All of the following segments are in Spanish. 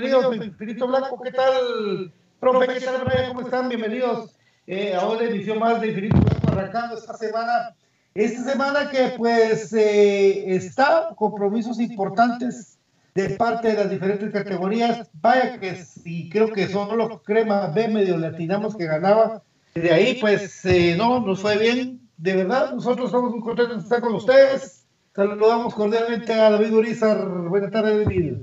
Bienvenidos. Infinito Blanco, ¿qué tal? Profe, ¿qué tal, ¿Cómo están? Bienvenidos eh, a una edición más de Infinito Blanco arrancando esta semana. Esta semana que pues eh, está compromisos importantes de parte de las diferentes categorías. Vaya que sí, creo que solo Crema B medio latinamos que ganaba. De ahí pues eh, no, nos fue bien. De verdad, nosotros estamos muy contentos de estar con ustedes. Saludamos cordialmente a David Urizar. Buenas tardes, David.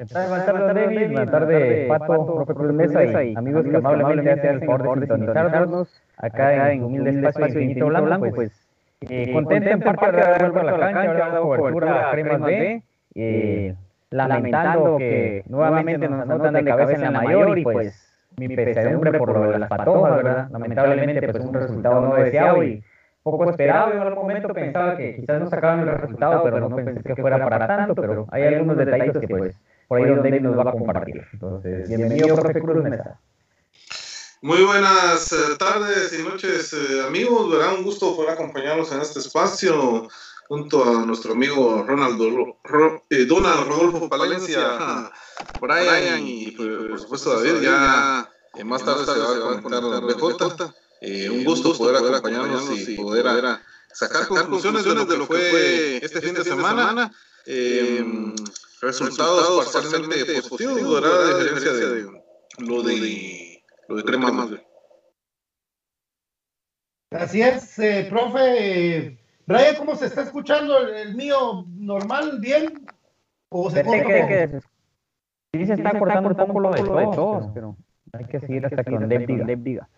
Buenas tardes, David. Buenas tardes, Pato, profe Mesa y amigos que amablemente hacen el favor de sintonizarnos acá en Humilde Espacio Infinito Blanco. Pues eh, contento en parte de haber vuelto a la cancha, haber dado cobertura a Cremas B, eh, lamentando que nuevamente nos anotan de cabeza en la mayor y pues mi pesadumbre por lo de las patojas, ¿verdad? Lamentablemente pues un resultado no deseado y poco esperado. En algún momento pensaba que quizás no sacaban el resultado, pero no pensé que fuera para tanto, pero hay algunos detallitos que pues por ahí donde nos va a compartir. Entonces, bienvenido, profe Cruz Mesa. Muy buenas eh, tardes y noches, eh, amigos. Verá un gusto poder acompañarlos en este espacio junto a nuestro amigo Ronaldo, eh, Donald Rodolfo Palencia, Brian y por supuesto David. Ya más tarde se va a conectar BJ. un gusto poder acompañarnos y poder sacar conclusiones de lo que fue este fin de semana resultados parcialmente positivos, ¿verdad? A diferencia de lo de, lo de crema más. Así es, eh, profe. Brian, ¿cómo se está escuchando el, mío? ¿Normal? ¿Bien? ¿O se corta que, Sí, se está cortando un poco lo de todos, pero hay que seguir hasta que Deb diga.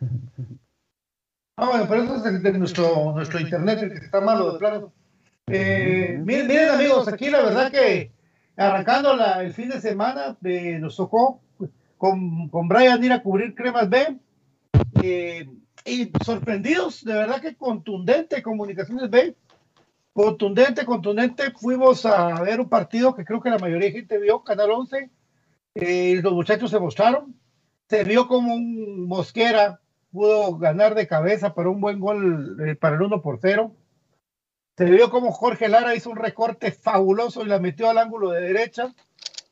Ah, bueno, pero eso es de nuestro, nuestro internet, el que está malo de plano. Eh, miren, miren, amigos, aquí la verdad que arrancando el fin de semana, eh, nos tocó con, con, Brian ir a cubrir Cremas B. Eh, y sorprendidos, de verdad que contundente Comunicaciones B. Contundente, contundente. Fuimos a ver un partido que creo que la mayoría de gente vio, Canal 11. Eh, los muchachos se mostraron. Se vio como un Mosquera pudo ganar de cabeza para un buen gol para el 1 por 0. Se vio como Jorge Lara hizo un recorte fabuloso y la metió al ángulo de derecha.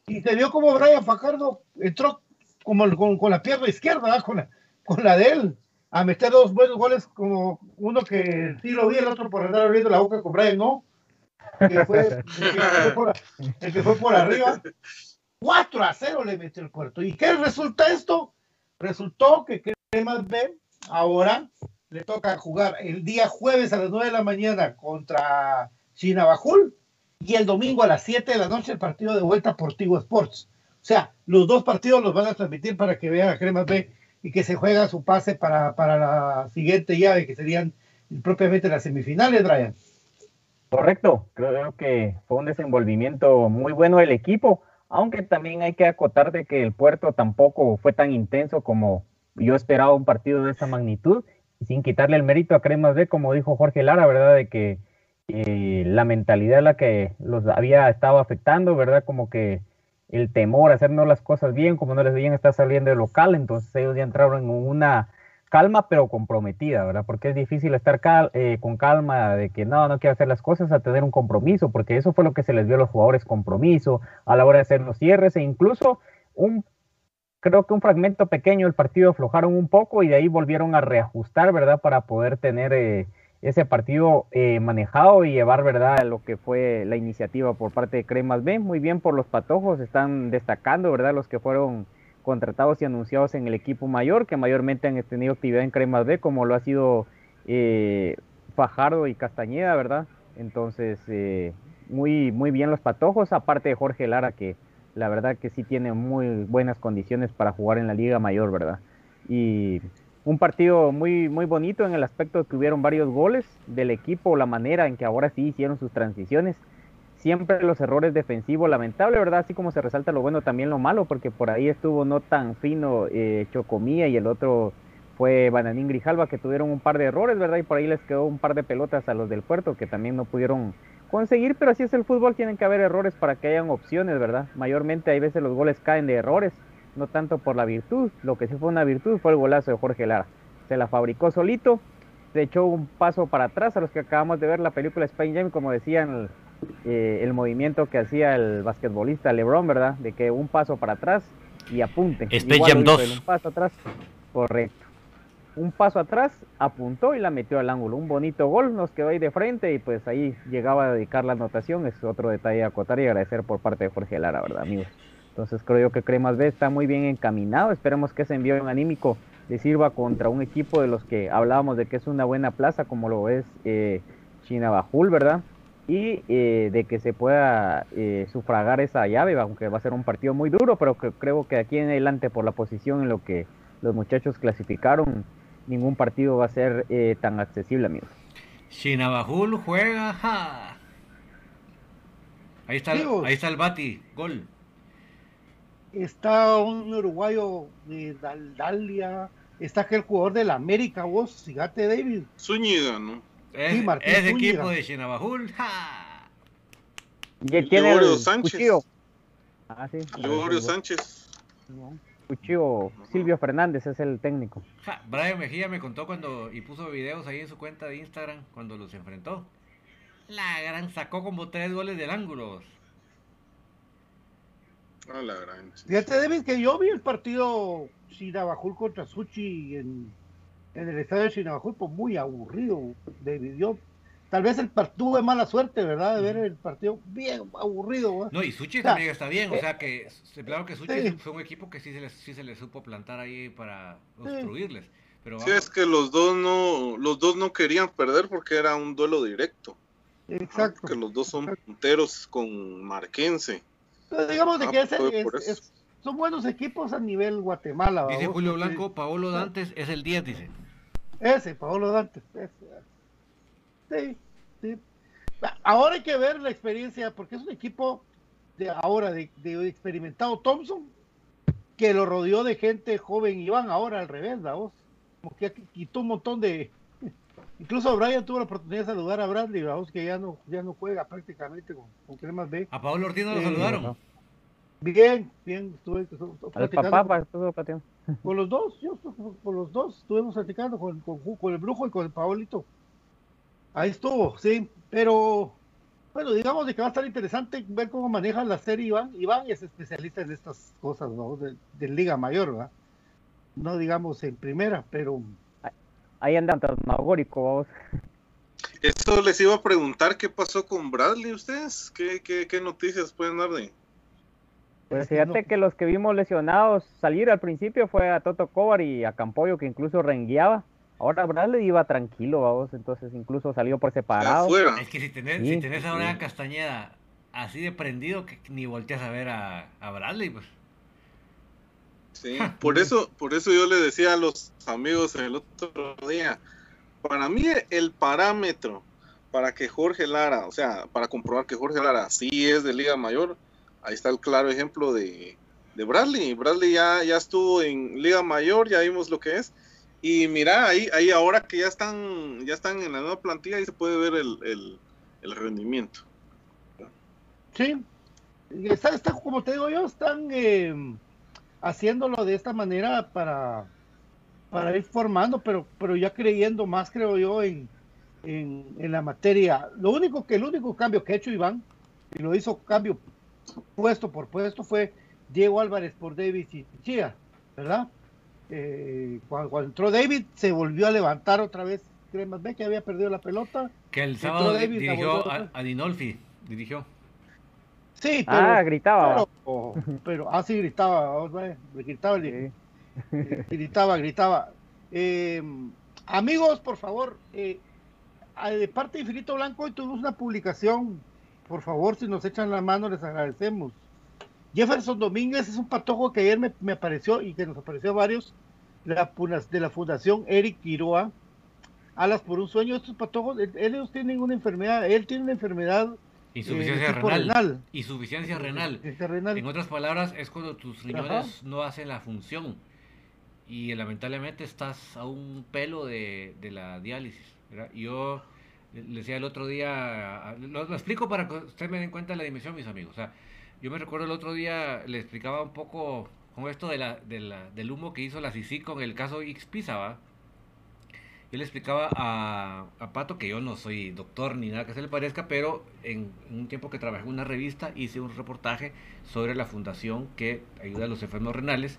Y se vio como Brian Fajardo entró como con, la pierna izquierda, con la, de él, a meter dos buenos goles, como uno que sí lo vi, el otro por andar abriendo la boca con Brian, ¿no? El que fue, el que fue, por, arriba. 4 a 0 le metió el puerto. ¿Y qué resulta esto? Resultó que Cremas B ahora le toca jugar el día jueves a las 9 de la mañana contra Chinabajul y el domingo a las 7 de la noche el partido de vuelta por Tigo Sports. O sea, los dos partidos los van a transmitir para que vean a Cremas B y que se juega su pase para, para la siguiente llave, que serían propiamente las semifinales, Brian. Correcto, creo que fue un desenvolvimiento muy bueno del equipo, aunque también hay que acotar de que el puerto tampoco fue tan intenso como yo esperaba un partido de esa magnitud sin quitarle el mérito a Cremas B, como dijo Jorge Lara, ¿verdad? De que eh, la mentalidad la que los había estado afectando, ¿verdad? Como que el temor a hacernos las cosas bien, como no les bien está saliendo de local, entonces ellos ya entraron en una calma pero comprometida, ¿verdad? Porque es difícil estar eh, con calma de que no, no quiero hacer las cosas a tener un compromiso, porque eso fue lo que se les dio a los jugadores, compromiso a la hora de hacer los cierres e incluso un creo que un fragmento pequeño el partido aflojaron un poco y de ahí volvieron a reajustar, ¿verdad? Para poder tener eh, ese partido eh, manejado y llevar, ¿verdad? Lo que fue la iniciativa por parte de Cremas B. Muy bien por los patojos, están destacando, ¿verdad? Los que fueron contratados y anunciados en el equipo mayor, que mayormente han tenido actividad en Cremas B, como lo ha sido eh, Fajardo y Castañeda, ¿verdad? Entonces, muy, muy bien los patojos, aparte de Jorge Lara, que la verdad que sí tiene muy buenas condiciones para jugar en la Liga Mayor, ¿verdad? Y un partido muy, muy bonito en el aspecto de que hubieron varios goles del equipo, la manera en que ahora sí hicieron sus transiciones. siempre los errores defensivos, lamentable, ¿verdad? Así como se resalta lo bueno, también lo malo, porque por ahí estuvo no tan fino eh, Chocomía y el otro fue Bananín Grijalva, que tuvieron un par de errores, ¿verdad? Y por ahí les quedó un par de pelotas a los del puerto, que también no pudieron conseguir, pero así es el fútbol, tienen que haber errores para que hayan opciones, ¿verdad? Mayormente hay veces los goles caen de errores, no tanto por la virtud, lo que sí fue una virtud fue el golazo de Jorge Lara, se la fabricó solito, se echó un paso para atrás a los que acabamos de ver la película Spain Jam, como decían eh, el movimiento que hacía el basquetbolista LeBron, ¿verdad? De que un paso para atrás y apunte. Space Jam 2. Un paso atrás, correcto. Un paso atrás, apuntó y la metió al ángulo. Un bonito gol, nos quedó ahí de frente y pues ahí llegaba a dedicar la anotación. Es otro detalle a acotar y agradecer por parte de Jorge Lara, ¿verdad, amigos? Entonces creo yo que Cremas B está muy bien encaminado. Esperemos que ese envío anímico le sirva contra un equipo de los que hablábamos de que es una buena plaza, como lo es eh, Chinabajul, ¿verdad? y eh, de que se pueda eh, sufragar esa llave, aunque va a ser un partido muy duro, pero que, creo que aquí en adelante por la posición en lo que los muchachos clasificaron, ningún partido va a ser eh, tan accesible, amigos. Chinabajul juega, Ahí está, el, ahí está el Bati, gol. Está un uruguayo de Daldalia, está aquel jugador del América, vos, fíjate David. Zúñiga, ¿no? Es, sí, es equipo de Chinabajul. ¡Ja! Y tiene el Sánchez. Cuchillo. Ah, sí. Gregorio Sánchez. Cuchillo Silvio Fernández es el técnico. Ja, Brian Mejía me contó cuando y puso videos ahí en su cuenta de Instagram cuando los enfrentó. La gran sacó como tres goles del ángulo. Ah, la gran. Fíjate, David, que yo vi el partido Chinabajul contra Suchi en en el estadio de Chinabajul, pues muy aburrido, David. Yo, tal vez el tuve mala suerte, ¿verdad? De ver el partido bien aburrido. No, y Suchi también está bien, o sea que, claro que Suchi fue un equipo que sí se les, sí se les supo plantar ahí para obstruirles. Pero sí, es que los dos no, los dos no querían perder porque era un duelo directo. Exacto. Que los dos son punteros con Marquense. digamos de ah, que es, son buenos equipos a nivel Guatemala. Dice Julio Blanco, Paolo Dantes es el 10, dice. Ese, Paolo Dantes. Sí, sí. Ahora hay que ver la experiencia, porque es un equipo de ahora, de, experimentado Thompson, que lo rodeó de gente joven y van ahora al revés, ¿la vos? Como que quitó un montón de. Incluso Brian tuvo la oportunidad de saludar a Bradley, vos que ya no, ya no juega prácticamente con, con Cremas B. A Pablo Ortiz no lo saludaron. Bien, bien, estuve, papá estuvo platicando. Con los dos, yo con los dos estuvimos platicando con, con, el brujo y con el Paolito. Ahí estuvo, sí, pero bueno, digamos de que va a estar interesante ver cómo maneja la serie Iván. Iván es especialista en estas cosas, ¿no? De, Liga Mayor, ¿verdad? No digamos en primera, pero... Ahí andan magórico, vamos. Eso les iba a preguntar qué pasó con Bradley ustedes, qué, qué, qué noticias pueden dar de, pues fíjate que los que vimos lesionados salir al principio fue a Toto Cobar y a Campoyo, que incluso rengueaba. Ahora Bradley iba tranquilo, vamos, entonces incluso salió por separado. Es que si tenés, si tenés a una Castañeda así de prendido que ni volteas a ver a, Bradley, pues. Sí, por eso, por eso yo le decía a los amigos el otro día, para mí el parámetro para que Jorge Lara, o sea, para comprobar que Jorge Lara sí es de Liga Mayor, ahí está el claro ejemplo de, Bradley. Bradley ya, ya estuvo en Liga Mayor, ya vimos lo que es. Y mira, ahí, ahí ahora que ya están, ya están en la nueva plantilla, ahí se puede ver el, rendimiento. Sí, está, está, como te digo yo, están eh, haciéndolo de esta manera para, para ir formando, pero, pero ya creyendo más, creo yo, en, en, en la materia. Lo único que el único cambio que ha hecho Iván, y lo hizo cambio puesto por puesto fue Diego Álvarez por David y Chía, ¿verdad? Eh, cuando, entró David se volvió a levantar otra vez Cremas B que había perdido la pelota. Que el sábado dirigió a, Dinolfi, dirigió. Sí, pero, ah, gritaba. Pero, ah, sí, gritaba, gritaba, gritaba, gritaba. Eh, amigos, por favor, eh, de parte de Infinito Blanco, hoy tuvimos una publicación por favor, si nos echan la mano, les agradecemos. Jefferson Domínguez es un patojo que ayer me, apareció y que nos apareció a varios de la, Fundación Eric Quiroa. Alas por un sueño, estos patojos, ellos tienen una enfermedad, él tiene una enfermedad Insuficiencia renal. Insuficiencia renal. renal. En otras palabras, es cuando tus riñones no hacen la función y lamentablemente estás a un pelo de, la diálisis. Yo le decía el otro día, lo, explico para que ustedes me den cuenta de la dimensión, mis amigos. O sea, yo me recuerdo el otro día, le explicaba un poco con esto de la, del humo que hizo la CICI con el caso X Pisa, Yo le explicaba a, a, Pato que yo no soy doctor ni nada que se le parezca, pero en, un tiempo que trabajé en una revista hice un reportaje sobre la fundación que ayuda a los enfermos renales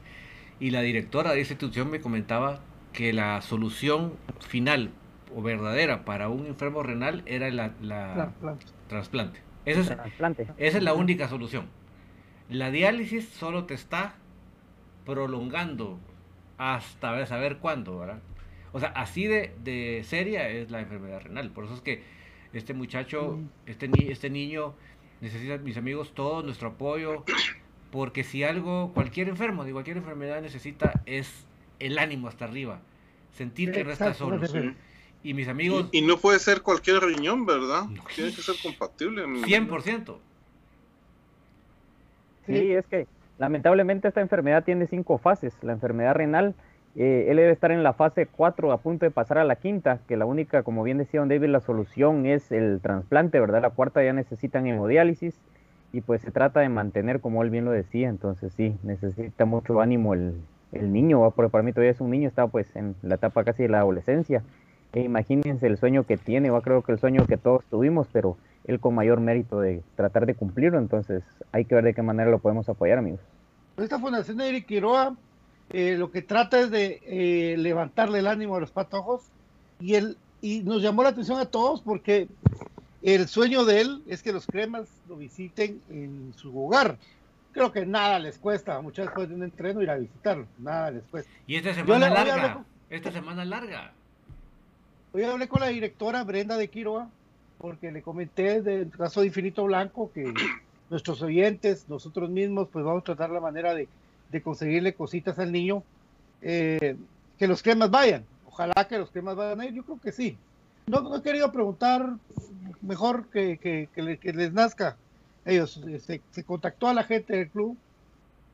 y la directora de esa institución me comentaba que la solución final o verdadera para un enfermo renal era la, trasplante. Esa es, esa es la única solución. La diálisis solo te está prolongando hasta saber cuándo, ¿verdad? O sea, así de, de seria es la enfermedad renal. Por eso es que este muchacho, este, este niño necesita, mis amigos, todo nuestro apoyo, porque si algo, cualquier enfermo de cualquier enfermedad necesita es el ánimo hasta arriba, sentir que no está solo. Y mis amigos... Y, no puede ser cualquier riñón, ¿verdad? Tiene que ser compatible. 100%. Sí, es que lamentablemente esta enfermedad tiene cinco fases. La enfermedad renal, eh, él debe estar en la fase 4 a punto de pasar a la quinta, que la única, como bien decía Don David, la solución es el trasplante, ¿verdad? La cuarta ya necesitan hemodiálisis y pues se trata de mantener, como él bien lo decía, entonces sí, necesita mucho ánimo el, el niño, porque para mí todavía es un niño, está pues en la etapa casi de la adolescencia, e imagínense el sueño que tiene, va creo que el sueño que todos tuvimos, pero él con mayor mérito de tratar de cumplirlo, entonces hay que ver de qué manera lo podemos apoyar, amigos. Esta Fundación de Eric Quiroa eh, lo que trata es de eh, levantarle el ánimo a los patojos y, el, y nos llamó la atención a todos porque el sueño de él es que los cremas lo visiten en su hogar. Creo que nada les cuesta, muchas veces de un entreno ir a visitarlo, nada les cuesta. Y esta semana larga, esta semana larga. Hoy hablé con la directora Brenda de Quiroa, porque le comenté del caso de Infinito Blanco que nuestros oyentes, nosotros mismos, pues vamos a tratar la manera de, conseguirle cositas al niño, eh, que los cremas vayan. Ojalá que los cremas vayan a ir, yo creo que sí. No, no he querido preguntar mejor que, que, les nazca. Ellos este, se, contactó a la gente del club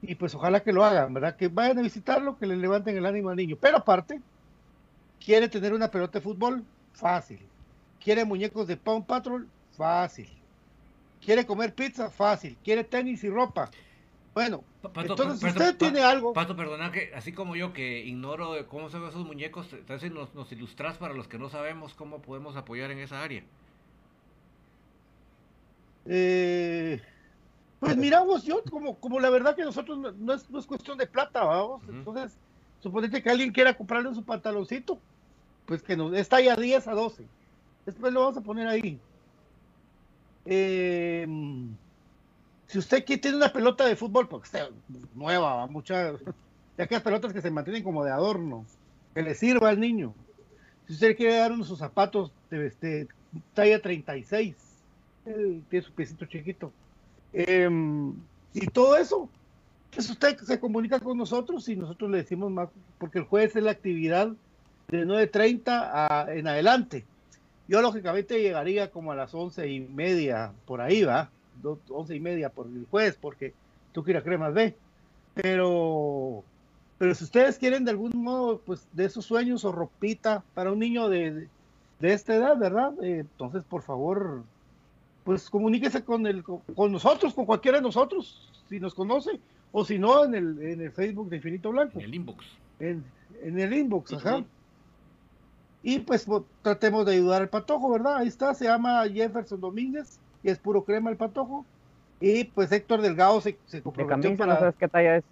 y pues ojalá que lo hagan, ¿verdad? Que vayan a visitarlo, que le levanten el ánimo al niño. Pero aparte, quiere tener una pelota de fútbol, fácil. Quiere muñecos de Pound Patrol, fácil. Quiere comer pizza, fácil. Quiere tenis y ropa, bueno, entonces si usted tiene algo. Pato, perdona que así como yo que ignoro cómo ven esos muñecos, entonces nos, nos ilustras para los que no sabemos cómo podemos apoyar en esa área. Eh, pues miramos, yo como, como la verdad que nosotros no, es, no es, cuestión de plata, vamos. Entonces, suponete que alguien quiera comprarle su pantaloncito, pues que nos está ya 10 a 12. Después lo vamos a poner ahí. Eh, si usted tiene una pelota de fútbol, porque está nueva, muchas, de aquellas pelotas que se mantienen como de adorno, que le sirva al niño. Si usted quiere dar unos sus zapatos de este, talla 36, él tiene su piecito chiquito. Em, y todo eso, pues usted se comunica con nosotros y nosotros le decimos más, porque el jueves es la actividad de 9.30 en adelante. Yo lógicamente llegaría como a las once y media, por ahí va once y media por el jueves, porque tú quieras cremas B. Pero, pero si ustedes quieren de algún modo, pues de esos sueños o ropita para un niño de, de, esta edad, ¿verdad? Eh, entonces, por favor, pues comuníquese con, el, con, nosotros, con cualquiera de nosotros, si nos conoce, o si no, en el, en el Facebook de Infinito Blanco. En el inbox. En, en el inbox, ajá. Y pues tratemos de ayudar al patojo, ¿verdad? Ahí está, se llama Jefferson Domínguez y es puro crema el patojo. Y pues Héctor Delgado se, se comprometió para... ¿no sabes qué talla es?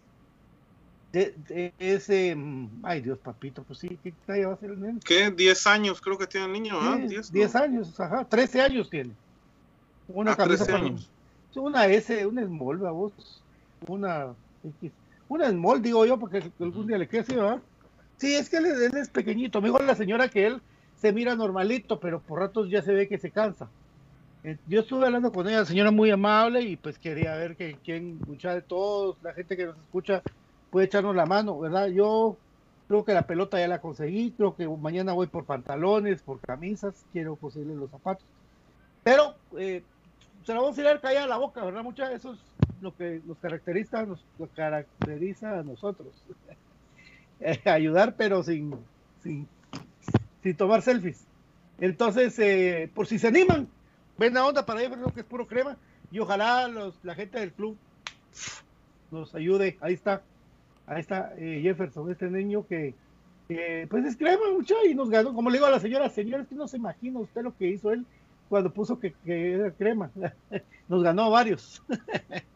De, ese, mm, ay Dios, papito, pues sí, ¿qué talla va a ser el niño? ¿Qué? 10 años creo que tiene el niño, ¿ah? 10 años, ajá, 13 años tiene. Una ah, camisa para años. Una S, una small, vos, una una small, digo yo, porque algún día le quede así, ¿verdad? Sí, es que él, él es pequeñito, mejor la señora que él se mira normalito, pero por ratos ya se ve que se cansa. Eh, yo estuve hablando con ella, señora muy amable, y pues quería ver que quien, mucha de todos, la gente que nos escucha, puede echarnos la mano, ¿verdad? Yo creo que la pelota ya la conseguí, creo que mañana voy por pantalones, por camisas, quiero conseguirle los zapatos. Pero eh, se la vamos a ir a callar la boca, ¿verdad? Mucha, eso es lo que nos caracteriza, nos caracteriza a nosotros. Ayudar, pero sin, sin, sin tomar selfies. Entonces, eh, por si se animan, ven la onda para ellos, que es puro crema. Y ojalá los, la gente del club nos ayude. Ahí está, ahí está eh, Jefferson, este niño que, pues es crema mucho y nos ganó. Como le digo a la señora, señora, es que no se imagina usted lo que hizo él cuando puso que, era crema. nos ganó varios.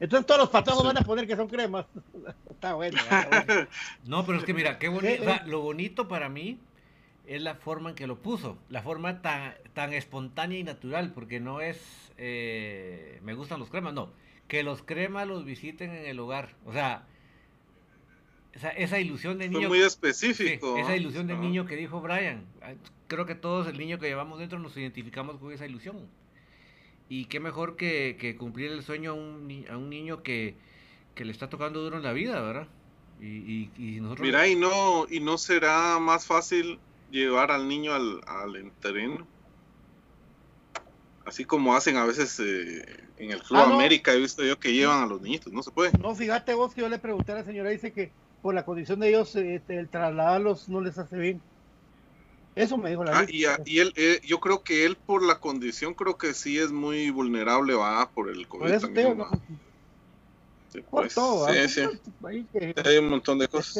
Entonces todos los patojos van a poner que son cremas. está, bueno, No, pero es que mira, qué bonito. Lo bonito para mí es la forma en que lo puso, la forma tan, tan espontánea y natural, porque no es, eh, me gustan los cremas, no, que los cremas los visiten en el hogar, o sea, esa, esa ilusión de niño. muy específico. esa ilusión de niño que dijo Brian, creo que todos el niño que llevamos dentro nos identificamos con esa ilusión. Y qué mejor que, cumplir el sueño a un, a un niño que, que le está tocando duro en la vida, ¿verdad? Y, y, nosotros... Mira, y no, y no será más fácil llevar al niño al, al terreno. Así como hacen a veces eh, en el Club ah, América, he visto yo que llevan a los niñitos, no se puede. No, fíjate vos que yo le pregunté a la señora, dice que por la condición de ellos, este, el trasladarlos no les hace bien. Eso me dijo la ah, y, y, él, eh, yo creo que él por la condición, creo que sí es muy vulnerable, va, por el COVID por también, Sí, pues, todo, sí, sí. Hay un montón de cosas.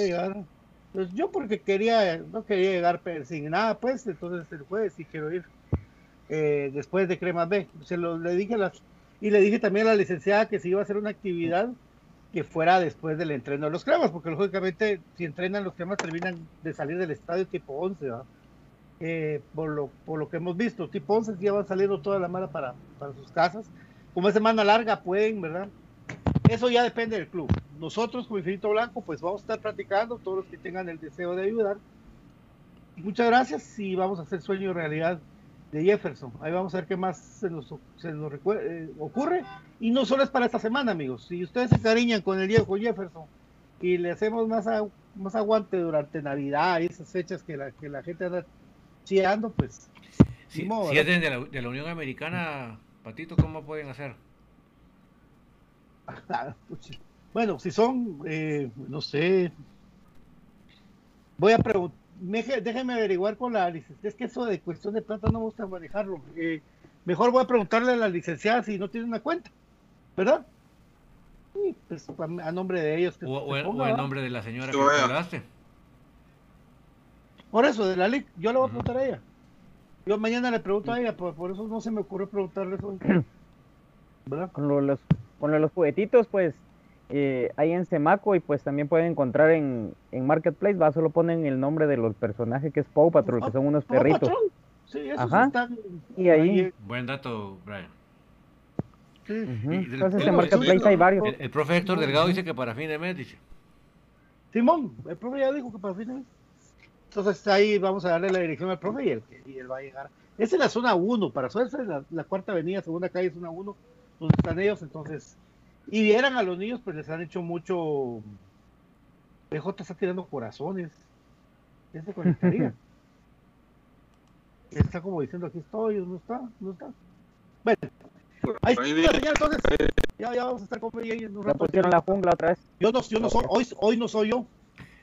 Pues yo porque quería, no quería llegar sin nada, pues, entonces el jueves sí quiero ir. Eh, después de Crema B. Se lo le dije las, y le dije también a la licenciada que si iba a hacer una actividad que fuera después del entreno de los cremas, porque lógicamente si entrenan los cremas terminan de salir del estadio tipo 11, eh, por, lo, por lo que hemos visto, tipo 11 ya van saliendo toda la mala para, para sus casas. Como es semana larga pueden, ¿verdad? Eso ya depende del club. Nosotros como Infinito Blanco pues vamos a estar practicando, todos los que tengan el deseo de ayudar. Y muchas gracias y vamos a hacer sueño realidad de Jefferson. Ahí vamos a ver qué más se nos, se nos eh, ocurre. Y no solo es para esta semana, amigos. Si ustedes se cariñan con el viejo Jefferson y le hacemos más, más aguante durante Navidad y esas fechas que la, que la gente anda chiando, pues... Si, es de la, de la Unión Americana, Patito, ¿cómo pueden hacer? bueno, si son, eh, no sé, voy a preguntar, déjeme averiguar con la licenciada, es que eso de cuestión de plata no me gusta manejarlo. Eh, mejor voy a preguntarle a la licenciada si no tiene una cuenta, ¿verdad? pues a nombre de ellos. o, en nombre de la señora que hablaste. Por eso, de la LIC, yo le voy a preguntar a ella. Yo mañana le pregunto a ella, por, por eso no se me ocurre preguntarle eso. ¿Verdad? Con los con los juguetitos, pues eh, hay en Semaco y pues también pueden encontrar en, en Marketplace, va, solo ponen el nombre de los personajes que es Paw Patrol, que son unos perritos. Sí, Ajá. y ahí... Buen dato, Brian. Sí. Entonces en Marketplace hay varios. El, profe Héctor Delgado dice que para fin de mes, dice. Simón, el profe ya dijo que para fin de mes. Entonces ahí vamos a darle la dirección al profe y él, y él va a llegar. Esa es la zona 1, para suerte la, la cuarta avenida, segunda calle, zona 1 donde están ellos, entonces, y vieran a los niños, pues les han hecho mucho. PJ está tirando corazones. ¿Qué se conectaría? está como diciendo aquí estoy, no está, no está. Bueno, ahí está entonces. Ya, ya vamos a estar con ella en un rato. pusieron la jungla otra vez. Yo no, yo no soy, hoy, hoy no soy yo.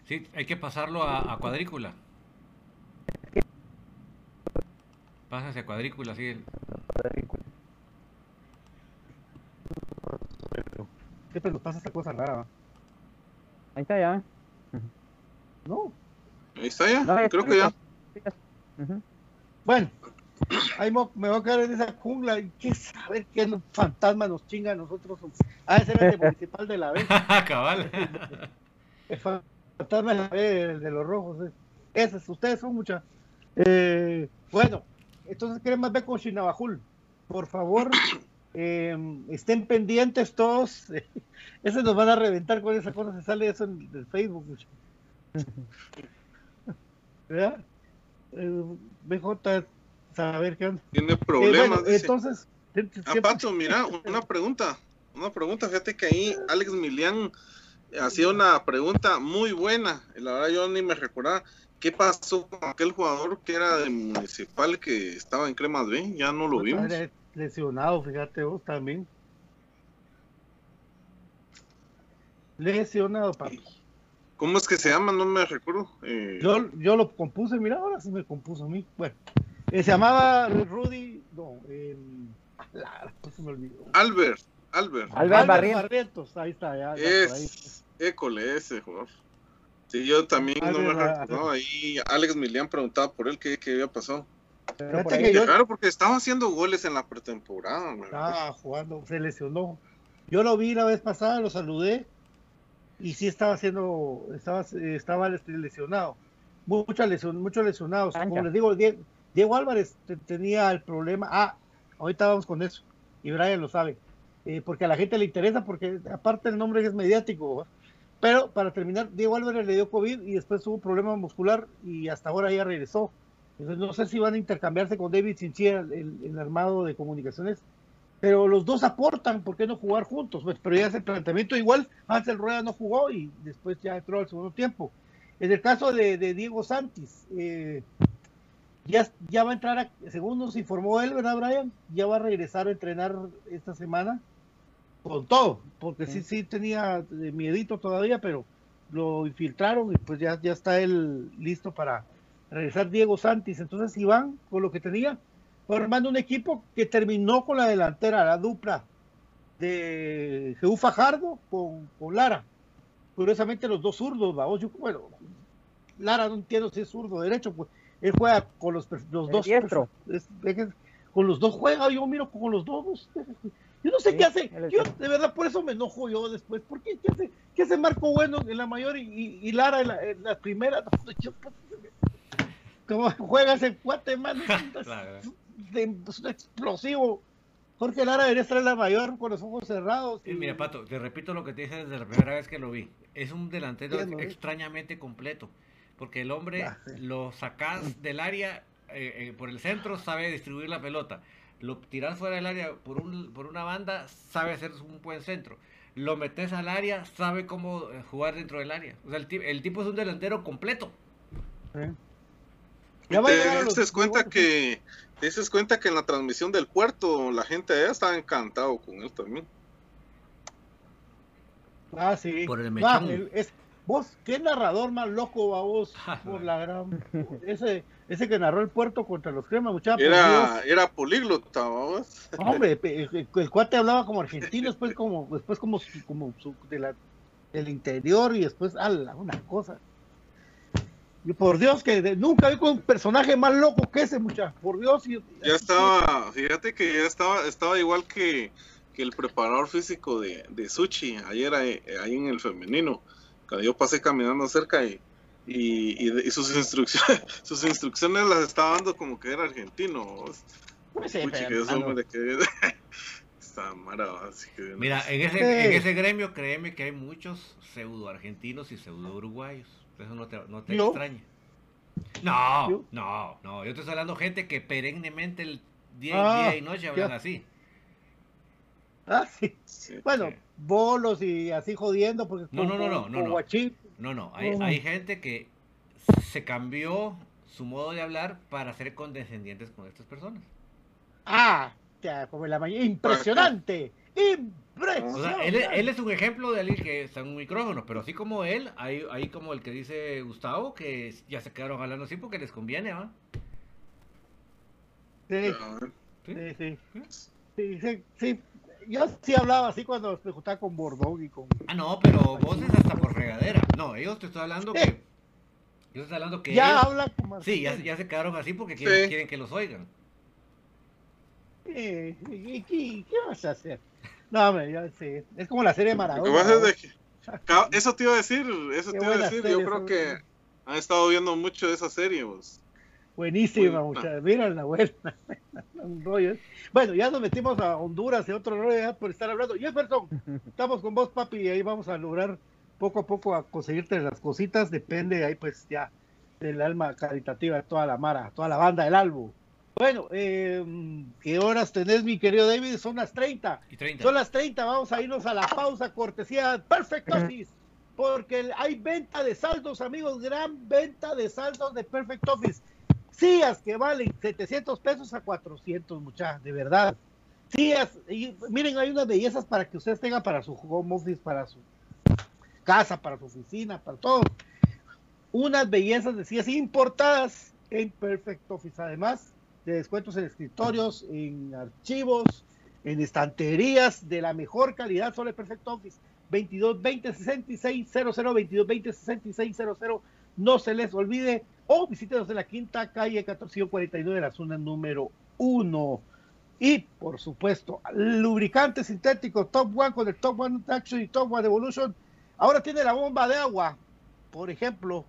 Sí, hay que pasarlo a, a cuadrícula. Pásase a cuadrícula, sí. Cuadrícula. Siempre nos pasa esta cosa rara. Ahí está ya. No. Ahí está ya. Creo que ya. Bueno, ahí me voy a quedar en esa jungla. Y qué saber qué fantasma nos chinga a nosotros. Ah, ese era el municipal de la B. Cabal. Fantasma de la B, de los rojos. Eh. Esos, ustedes son muchas. Eh, bueno, entonces queremos ver con Chinabajul. Por favor, eh, estén pendientes todos. Ese nos van a reventar con esa cosa. Se sale eso en el Facebook. ¿Verdad? Eh, BJ, saber qué onda. Tiene eh, problemas. entonces. Pato, mira, una pregunta. Una pregunta. Fíjate que ahí Alex Milian hacía una pregunta muy buena. La verdad, yo ni me recordaba. ¿Qué pasó con aquel jugador que era de Municipal que estaba en Cremas B? Ya no lo vimos Lesionado, fíjate vos también. Lesionado, papi. ¿Cómo es que se llama? No me recuerdo. Eh, yo, yo lo compuse, mira, ahora sí me compuso a mí. Bueno, eh, se llamaba Rudy. No, eh, se me olvidó. Albert. Albert. Albert, Barrientos. Ahí está, ya. Es, école ese jugador. Sí, yo también no me recuerdo. Ahí Alex Milian preguntaba por él qué, qué había pasado. Claro, porque estaba haciendo goles en la pretemporada. Estaba jugando, se lesionó. Yo lo vi la vez pasada, lo saludé y sí estaba haciendo, estaba, estaba lesionado. Muchas lesión, muchos lesionados. Como les digo, Diego, Álvarez tenía el problema. Ah, ahorita vamos con eso. Y Brian lo sabe. Eh, porque a la gente le interesa, porque aparte el nombre es mediático. Pero para terminar, Diego Álvarez le dio COVID y después tuvo un problema muscular y hasta ahora ya regresó. Entonces no sé si van a intercambiarse con David Sinchia, el, el armado de comunicaciones, pero los dos aportan, ¿por qué no jugar juntos? Pues, pero ya es el planteamiento igual, Hansel Rueda no jugó y después ya entró al segundo tiempo. En el caso de, Diego Santis, eh, ya, ya va a entrar, a, según nos informó él, ¿verdad, Brian? Ya va a regresar a entrenar esta semana con todo, porque sí, sí tenía miedito todavía, pero lo infiltraron y pues ya, ya está él listo para regresar Diego Santis. Entonces Iván, con lo que tenía, formando un equipo que terminó con la delantera, la dupla de Jeú Fajardo con, Lara. Curiosamente los dos zurdos, Yo, bueno, Lara no entiendo si es zurdo o derecho, pues él juega con los, los dos. con los dos juega, yo miro con los dos. Yo no sé qué hace, yo de verdad por eso me enojo yo después. ¿Por qué? ¿Qué hace, qué hace Marco Bueno en la mayor y, Lara en la, en la primera? Como juega ese cuate, man. de, pues, un explosivo. Jorge Lara debería estar en la mayor con los ojos cerrados. Y... Mira, Pato, te repito lo que te dije desde la primera vez que lo vi. Es un delantero extrañamente completo. Porque el hombre ah, lo sacas del área eh, eh, por el centro, sabe distribuir la pelota. Lo tiras fuera del área por, un, por una banda, sabe hacer un buen centro. Lo metes al área, sabe cómo eh, jugar dentro del área. O sea, el, el tipo es un delantero completo. Ya te das cuenta que te das cuenta que en la transmisión del puerto la gente allá estaba encantado con él también. Ah, sí. Por el ah, es, vos, qué narrador más loco va vos por la gran ese ese que narró el puerto contra los cremas, muchachos. Era, era políglota, vos. Hombre, el, cuate hablaba como argentino, después como, después como, como de la, del interior y después, ala, una cosa. Y por Dios, que nunca vi un personaje más loco que ese, muchacho. Por Dios. ya estaba, fíjate que ya estaba, estaba igual que, el preparador físico de, de Suchi ayer ahí, en el femenino. Cuando yo pasé caminando cerca y, y, sus instrucciones sus instrucciones las estaba dando como que era argentino. Pues sí, que está así que Mira, en ese, en ese gremio créeme que hay muchos pseudo argentinos y pseudo uruguayos. Eso no te, no te extraña. No, no, no. Yo estoy hablando de gente que perennemente el día, ah, día y noche hablan así. Ah, sí. bueno, bolos y así jodiendo porque no, no, no, no, no, no, no, no, hay, hay gente que se cambió su modo de hablar para ser condescendientes con estas personas. Ah, como la mañana, impresionante. él, es un ejemplo de alguien que está en un micrófono, pero así como él, hay, hay como el que dice Gustavo, que ya se quedaron hablando así porque les conviene, ¿va? Sí. Sí, sí. Sí, sí, Yo sí hablaba así cuando me juntaba con Bordón y con. Ah, no, pero vos es hasta por regadera. No, ellos te estoy hablando que. Yo estoy hablando que. Ya habla como Sí, ya, ya, se quedaron así porque quieren, quieren que los oigan. ¿qué, qué, vas a hacer? No, hombre, yo sí. Es como la serie de Maradona. eso te iba a decir, eso te iba a decir. Yo creo que han estado viendo mucho de esa serie. Vos. Buenísima, muchachos. Mira la vuelta. bueno, ya nos metimos a Honduras y otro rollo por estar hablando. Jefferson, estamos con vos, papi, y ahí vamos a lograr poco a poco a conseguirte las cositas. Depende ahí, pues ya, del alma caritativa de toda la mara, toda la banda del álbum. Bueno, eh, ¿qué horas tenés, mi querido David? Son las 30. Son las 30, vamos a irnos a la pausa cortesía Perfect Office, porque hay venta de saldos, amigos, gran venta de saldos de Perfect Office. Sillas que valen 700 pesos a 400, muchachos, de verdad. Sí, miren, hay unas bellezas para que ustedes tengan para su home office, para su casa, para su oficina, para todo. Unas bellezas de sillas importadas en Perfect Office, además de descuentos en escritorios, en archivos, en estanterías de la mejor calidad, solo en Perfect Office. 22 20 66 00 22 20 66 00 no se les olvide o visítenos en la quinta calle 1449 de la zona número 1 y por supuesto lubricante sintético Top One con el Top One Action y Top One Evolution. Ahora tiene la bomba de agua por ejemplo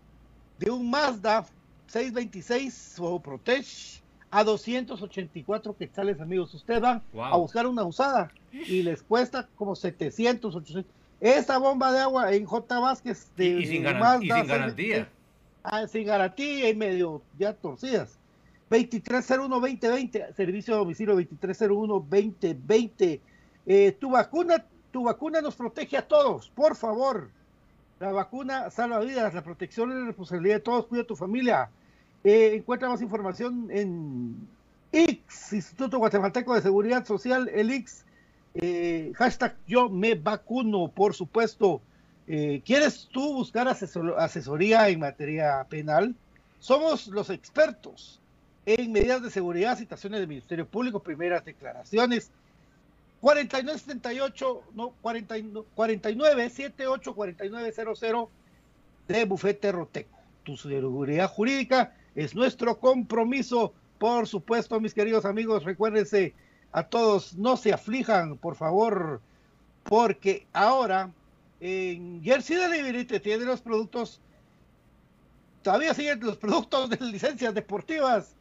de un Mazda 626 o Protege a 284 quetzales amigos. Ustedes van a buscar una usada y les cuesta como 700 800 esa bomba de agua en J. Vázquez de y, sin, garantía. Ah, sin garantía y medio ya torcidas. 2301-2020, servicio de domicilio 2301-2020. Eh, tu vacuna, tu vacuna nos protege a todos, por favor. La vacuna salva vidas, la protección es la responsabilidad de todos, cuida a tu familia. Eh, encuentra más información en X, Instituto Guatemalteco de Seguridad Social, el X, eh, hashtag yo me vacuno, por supuesto. Eh, ¿Quieres tú buscar asesoría en materia penal? Somos los expertos en medidas de seguridad, citaciones del Ministerio Público, primeras declaraciones. 4978, no, 49, 78, 4900 de Bufete Roteco. Tu seguridad jurídica es nuestro compromiso. Por supuesto, mis queridos amigos, recuérdense a todos, no se aflijan, por favor, porque ahora en Jersey Delivery te tiene los productos, todavía siguen los productos de licencias deportivas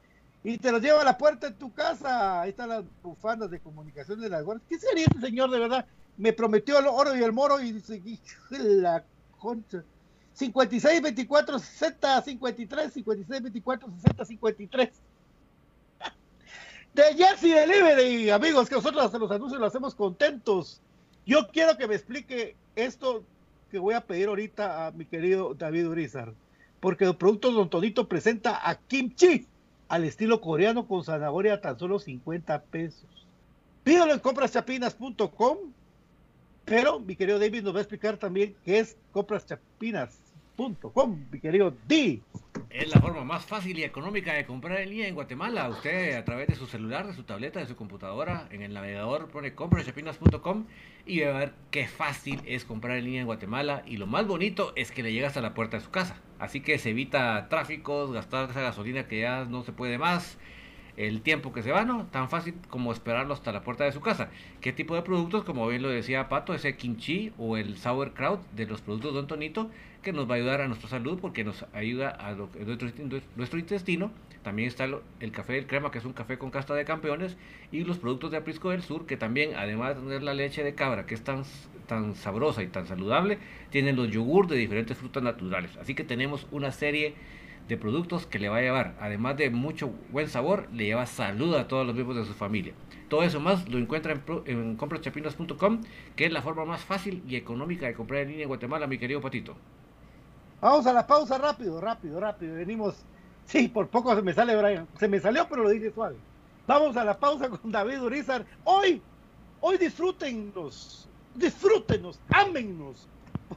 y te los lleva a la puerta de tu casa. Ahí están las bufandas de comunicación de las guardias. ¿Qué sería este señor de verdad? Me prometió el oro y el moro y, la concha. 56, 24, 60, 53, 56, 24, 60, 53 de Jersey Delivery, amigos, que nosotros los anuncios los hacemos contentos. Yo quiero que me explique esto que voy a pedir ahorita a mi querido David Urizar, porque el producto Don Tonito presenta a kimchi al estilo coreano con zanahoria a tan solo 50 pesos. Pídalo en compraschapinas.com, pero mi querido David nos va a explicar también qué es compraschapinas.com, mi querido D. Es la forma más fácil y económica de comprar en línea en Guatemala. Usted a través de su celular, de su tableta, de su computadora, en el navegador pone comprachapinas.com y va a ver qué fácil es comprar en línea en Guatemala. Y lo más bonito es que le llega hasta la puerta de su casa. Así que se evita tráficos, gastar esa gasolina que ya no se puede más el tiempo que se va, ¿no? Tan fácil como esperarlo hasta la puerta de su casa. ¿Qué tipo de productos? Como bien lo decía Pato, ese kimchi o el sauerkraut de los productos Don Tonito, que nos va a ayudar a nuestra salud porque nos ayuda a nuestro, nuestro, intestino. También está el café del crema, que es un café con casta de campeones, y los productos de Aprisco del Sur, que también, además de tener la leche de cabra, que es tan, tan sabrosa y tan saludable, tienen los yogur de diferentes frutas naturales. Así que tenemos una serie de productos que le va a llevar, además de mucho buen sabor, le lleva salud a todos los miembros de su familia. Todo eso más lo encuentra en, en que es la forma más fácil y económica de comprar en línea en Guatemala, mi querido Patito. Vamos a la pausa rápido, rápido, rápido. Venimos. Sí, por poco se me sale Brian. Se me salió, pero lo dije suave. Vamos a la pausa con David Urizar. Hoy, hoy disfrútenos, disfrútenos, ámennos.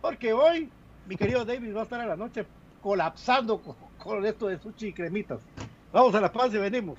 Porque hoy, mi querido David va a estar a la noche colapsando con, esto de sushi y cremitas. Vamos a la paz y venimos.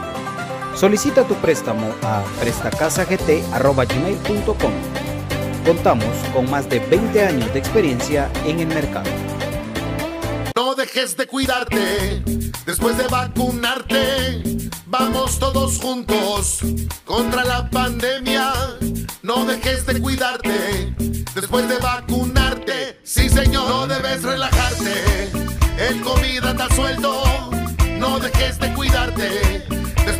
Solicita tu préstamo a prestacasagt.com. Contamos con más de 20 años de experiencia en el mercado. No dejes de cuidarte después de vacunarte. Vamos todos juntos contra la pandemia. No dejes de cuidarte después de vacunarte. Sí, señor, no debes relajarte. El COVID anda sueldo. No dejes de cuidarte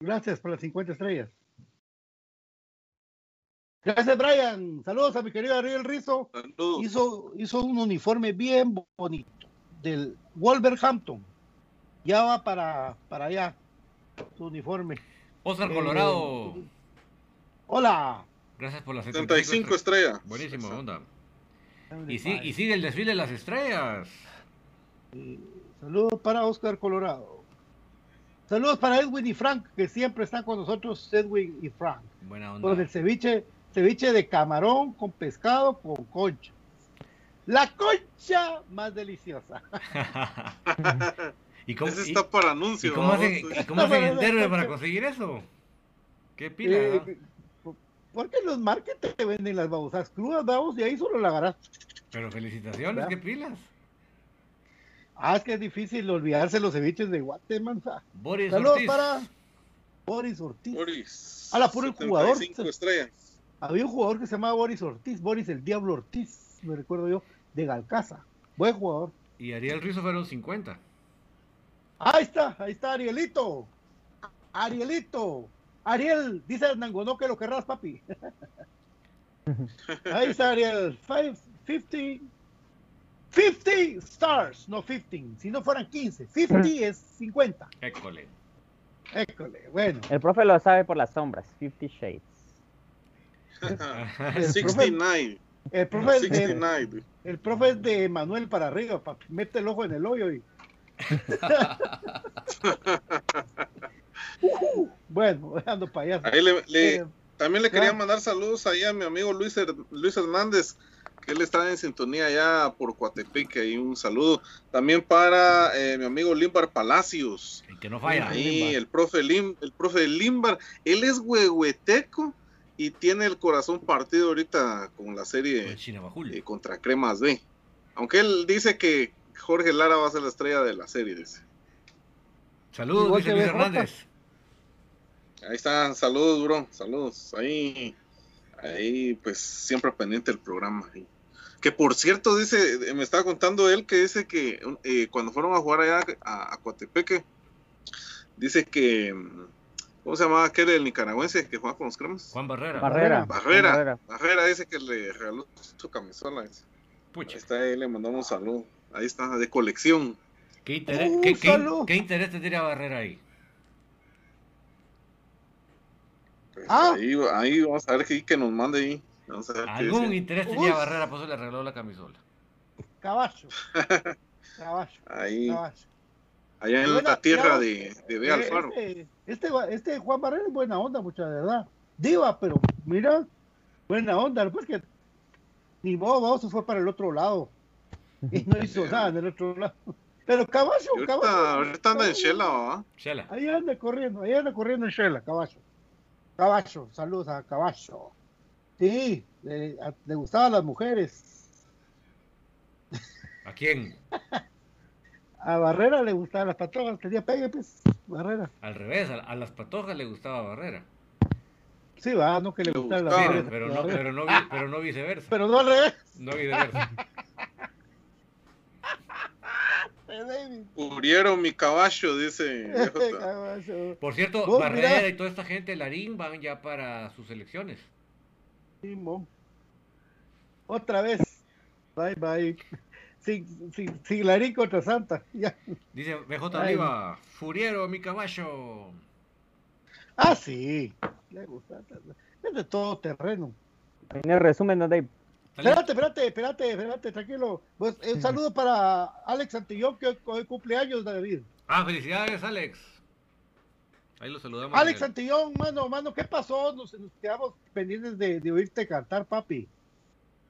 Gracias por las 50 estrellas. Gracias, Brian. Saludos a mi querido Ariel Rizo. Hizo, hizo un uniforme bien bonito del Wolverhampton. Ya va para, para allá su uniforme. Oscar Colorado. Eh, hola. Gracias por las 75 estrellas. Buenísimo, onda. Y, y sigue el desfile de las estrellas. saludos para Oscar Colorado. Saludos para Edwin y Frank, que siempre están con nosotros, Edwin y Frank. Buena onda. Con el ceviche, ceviche de camarón con pescado con concha. La concha más deliciosa. ¿Y cómo, Ese está para anuncio. ¿Y cómo hacen, ¿cómo para conseguir eso? ¿Qué pila? Eh, porque los markets te venden las babosas crudas, vamos, y ahí solo la agarras. Pero felicitaciones, ¿qué pilas? Ah, es que es difícil olvidarse los ceviches de Guatemala. Boris Saludos Ortiz. para Boris Ortiz. Boris. A la puro jugador. estrellas. Había un jugador que se llamaba Boris Ortiz, Boris el Diablo Ortiz, me recuerdo yo, de Galcaza. Buen jugador. Y Ariel Rizzo fueron 50. Ahí está, ahí está Arielito. Arielito. Ariel, dice Nangonó que lo querrás, papi. ahí está Ariel. 50 50 stars, no 15. Si no fueran 15, 50 es 50. École. École, bueno. El profe lo sabe por las sombras, 50 shades. 69. El profe, es de, el profe es de Manuel para arriba, papi. Mete el ojo en el hoyo y. uh, bueno, dejando payaso. Ahí le, le, También le quería mandar saludos ahí a mi amigo Luis, Luis Hernández, que él está en sintonía ya por Coatepeque. Ahí un saludo. También para eh, mi amigo Limbar Palacios. que no falla. Ahí el profe, Lim, el profe Limbar. Él es huehueteco y tiene el corazón partido ahorita con la serie eh, contra Cremas B. Aunque él dice que Jorge Lara va a ser la estrella de la serie. Dice. Saludos, Luis Hernández. Ahí está, saludos, bro, saludos. Ahí, ahí, pues siempre pendiente del programa. Que por cierto, dice, me estaba contando él que dice que eh, cuando fueron a jugar allá a, a Coatepeque, dice que, ¿cómo se llamaba aquel el nicaragüense que juega con los cremas? Juan Barrera. Barrera. Barrera. Barrera, dice que le regaló su camisola. Pucha. Ahí está, ahí le mandamos un saludo. Ahí está, de colección. ¿Qué interés, ¿qué, qué interés te tira Barrera ahí? Pues, ah. ahí, vamos a ver qué que nos mande ahí. Algún interés tenía Barrera, por eso le arregló la camisola. Caballo. Caballo. Ahí. Caballo. Allá en la tierra de, de B. Alfaro. Este, este, este, Juan Barrera es buena onda, mucha verdad. Diva, pero mira, buena onda. Después que ni vos, se fue para el otro lado. Y no hizo nada en el otro lado. Pero caballo, caballo. Ahorita anda en Shela, ¿va? Shela. Ahí anda corriendo, ahí anda corriendo en Shela, caballo. Caballo, saludos a Caballo. Sí, le, gustaban las mujeres. ¿A quién? a Barrera le gustaban las patojas, tenía pegue, pues, Barrera. Al revés, a, las patojas le gustaba Barrera. Sí, va, no que le, gustaban las mujeres. Pero no, pero, no, pero no viceversa. Pero no al revés. No viceversa. Cubrieron mi caballo, dice. Por cierto, Barrera y toda esta gente, Larín, van ya para sus elecciones. Otra vez. Bye, bye. Sin, sin, sin Larín contra Santa. Ya. Dice BJ Oliva, Furiero, mi caballo. Ah, sí. Le gusta. Es de todo terreno. En el resumen, ¿no, Dave? Espérate, espérate, espérate, espérate, tranquilo. Pues, un saludo para Alex Antillón, que hoy cumpleaños, David. Ah, felicidades, Alex. Ahí lo saludamos. Alex Antillón, mano, mano, ¿qué pasó? Nos, quedamos pendientes de, oírte cantar, papi.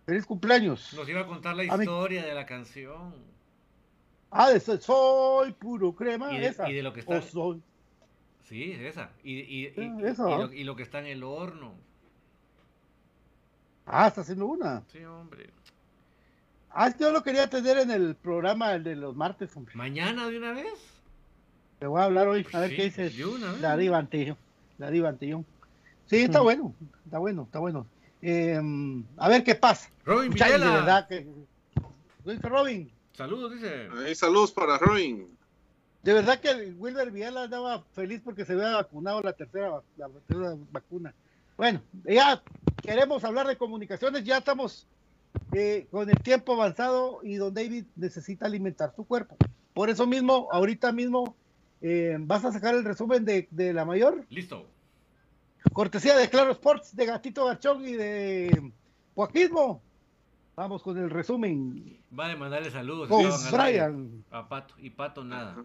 Feliz cumpleaños. Nos iba a contar la historia de la canción. Ah, de Soy puro crema. Y de, esa. Y de lo que está. soy. Sí, esa. Y, y, y, y lo que está en el horno. Ah, está haciendo una. Sí, hombre. Ah, yo lo quería tener en el programa el de los martes, hombre. ¿Mañana de una vez? Te voy a hablar hoy, a ver qué dice la Diva Antillón. La Diva Antillón. Sí, está bueno, está bueno, está bueno. Eh, a ver qué pasa. Robin Villela. De verdad que... Dice Robin. Saludos, dice. Ahí, saludos para Robin. De verdad que Wilber Villela andaba feliz porque se había vacunado la tercera, la tercera vacuna. Bueno, ya queremos hablar de comunicaciones, ya estamos eh, con el tiempo avanzado y don David necesita alimentar su cuerpo. Por eso mismo, ahorita mismo, eh, vas a sacar el resumen de, la mayor. Listo. Cortesía de Claro Sports, de Gatito Garchón y de Joaquismo. Vamos con el resumen. Va a mandarle saludos. Con Brian. A Pato. Y Pato nada.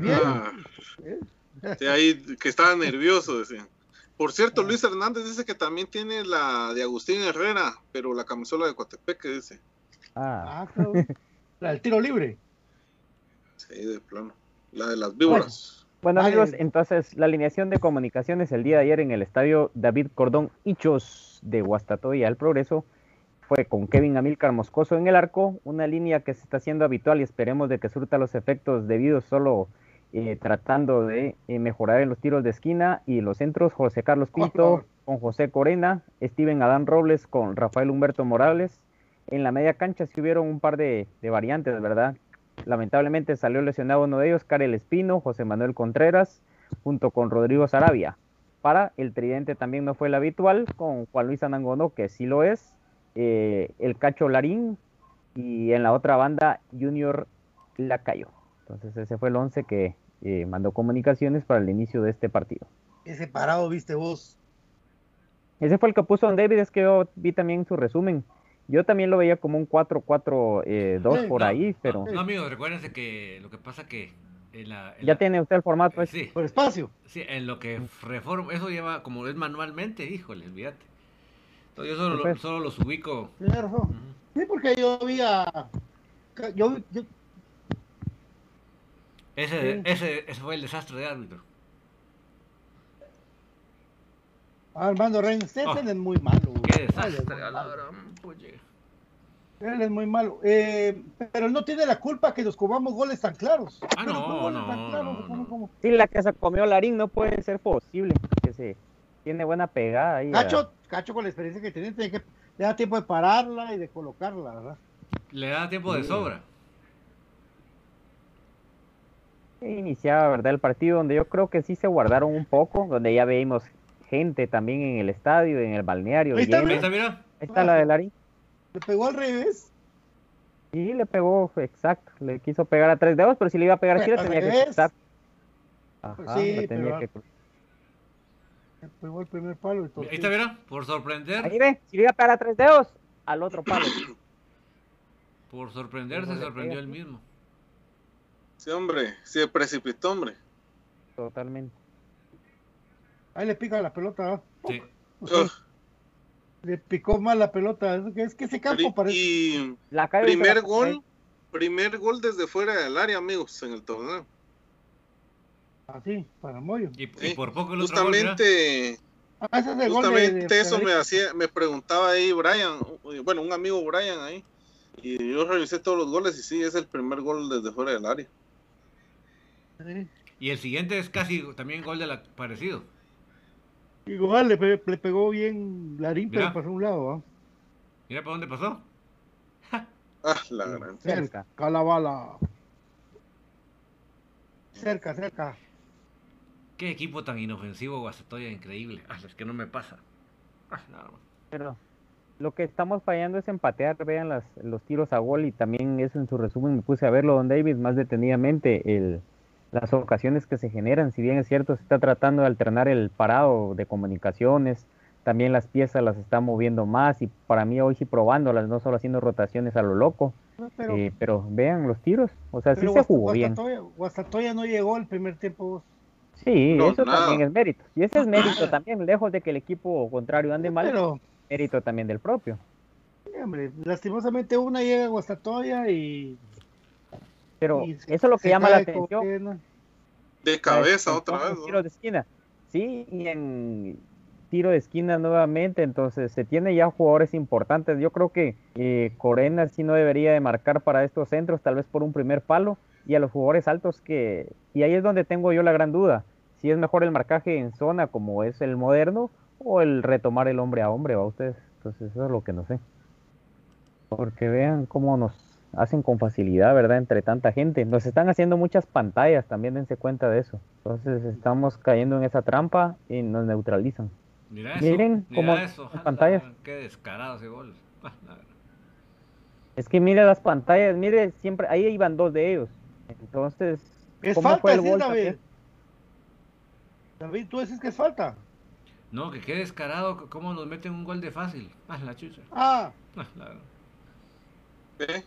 Bien. Ah. ahí que estaba nervioso, decía. Por cierto, Luis Hernández dice que también tiene la de Agustín Herrera, pero la camisola de Coatepeque dice. Ah, ah la del tiro libre. Sí, de plano. La de las víboras. Bueno, amigos, entonces la alineación de comunicaciones el día de ayer en el estadio David Cordón Hichos de Guastatoya al Progreso fue con Kevin Amilcar Moscoso en el arco, una línea que se está haciendo habitual y esperemos de que surta los efectos debidos solo eh, tratando de eh, mejorar en los tiros de esquina y los centros, José Carlos Pinto con José Corena, Steven Adán Robles con Rafael Humberto Morales. En la media cancha sí hubieron un par de, variantes, ¿verdad? Lamentablemente salió lesionado uno de ellos, Karel Espino, José Manuel Contreras, junto con Rodrigo Sarabia. Para el tridente también no fue el habitual, con Juan Luis Anangono, que sí lo es, eh, el Cacho Larín y en la otra banda Junior Lacayo. Entonces ese fue el once que eh, mandó comunicaciones para el inicio de este partido. Ese parado, viste vos. Ese fue el que puso Don David, es que yo vi también su resumen. Yo también lo veía como un 4-4-2 eh, por ahí, pero... No, amigos, recuérdense que lo que pasa que ya tiene usted el formato. Pues. Sí. Por espacio. Sí, en lo que reforma, eso lleva como es manualmente, híjole, olvídate. Entonces yo solo, solo los ubico. Sí, porque yo había. Yo, yo... Ese, ese, ese fue el desastre de árbitro. Armando Reyes, oh. es muy malo. Qué desastre, él es muy malo. Eh, pero él no tiene la culpa que nos comamos goles tan claros. Ah, no, no, Sí, la que se comió Larín no puede ser posible. Que se tiene buena pegada ahí. Cacho, Cacho con la experiencia que tiene, tiene que, le da tiempo de pararla y de colocarla, ¿verdad? Le da tiempo de sobra. Iniciaba, ¿verdad? El partido donde yo creo que sí se guardaron un poco, donde ya veíamos gente también en el estadio, en el balneario. Ahí está, mira. Ahí está la de Larín. ¿Le pegó al revés? Sí, le pegó, exacto. Le quiso pegar a tres dedos, pero si le iba a pegar así, le tenía que cruzar. Ajá, sí, tenía que Le pegó el primer palo. Ahí está, mira, por sorprender. Ahí ve, si le iba a pegar a tres dedos, al otro palo. por sorprender, se sorprendió él mismo. Sí, hombre, se precipitó, hombre. Totalmente. Ahí le pica la pelota, Sí le picó mal la pelota. Es que ese campo parece. Y primer gol, primer gol desde fuera del área, amigos, en el torneo. Así, para Moyo. Y, por poco lo Justamente, ah, justamente eso me hacía, me preguntaba ahí Brian, bueno, un amigo Brian ahí. Y yo revisé todos los goles y sí, es el primer gol desde fuera del área. Y el siguiente es casi también gol de la parecido. Igual le, le pegó bien Larín, pero pasó a un lado. ¿ah? Mira para dónde pasó. ah, la gran. Cerca, calabala. Cerca, cerca. Qué equipo tan inofensivo, Guastatoya, increíble. Ah, es que no me pasa. Ah, nada más. Pero lo que estamos fallando es empatear, vean las, los tiros a gol y también eso en su resumen me puse a verlo, Don David, más detenidamente, el, las ocasiones que se generan, si bien es cierto, se está tratando de alternar el parado de comunicaciones, también las piezas las está moviendo más y para mí hoy sí probándolas, no solo haciendo rotaciones a lo loco, pero, eh, pero vean los tiros, o sea, sí se jugó bien. Guastatoya no llegó el primer tiempo. Sí, eso también es mérito. Y ese es mérito también, lejos de que el equipo contrario ande mal, pero, mérito también del propio. hombre, lastimosamente una llega a Guastatoya y pero eso es lo que llama la atención. De cabeza otra vez. Tiro de esquina. Sí, y en tiro de esquina nuevamente, entonces se tiene ya jugadores importantes. Yo creo que eh, Corena sí no debería de marcar para estos centros, tal vez por un primer palo, y a los jugadores altos que... Y ahí es donde tengo yo la gran duda, si es mejor el marcaje en zona como es el moderno o el retomar el hombre a hombre, ¿va ustedes? Entonces eso es lo que no sé. Porque vean cómo nos hacen con facilidad, ¿verdad? Entre tanta gente. Nos están haciendo muchas pantallas, también dense cuenta de eso. Entonces estamos cayendo en esa trampa y nos neutralizan. Miren cómo eso. pantallas. Qué descarado ese gol. Es que mire las pantallas, mire, siempre, ahí iban dos de ellos. Entonces, es ¿cómo falta, fue el gol? David. David, tú dices que es falta. No, que qué descarado, cómo nos meten un gol de fácil. Ah, la chucha. Ah. ah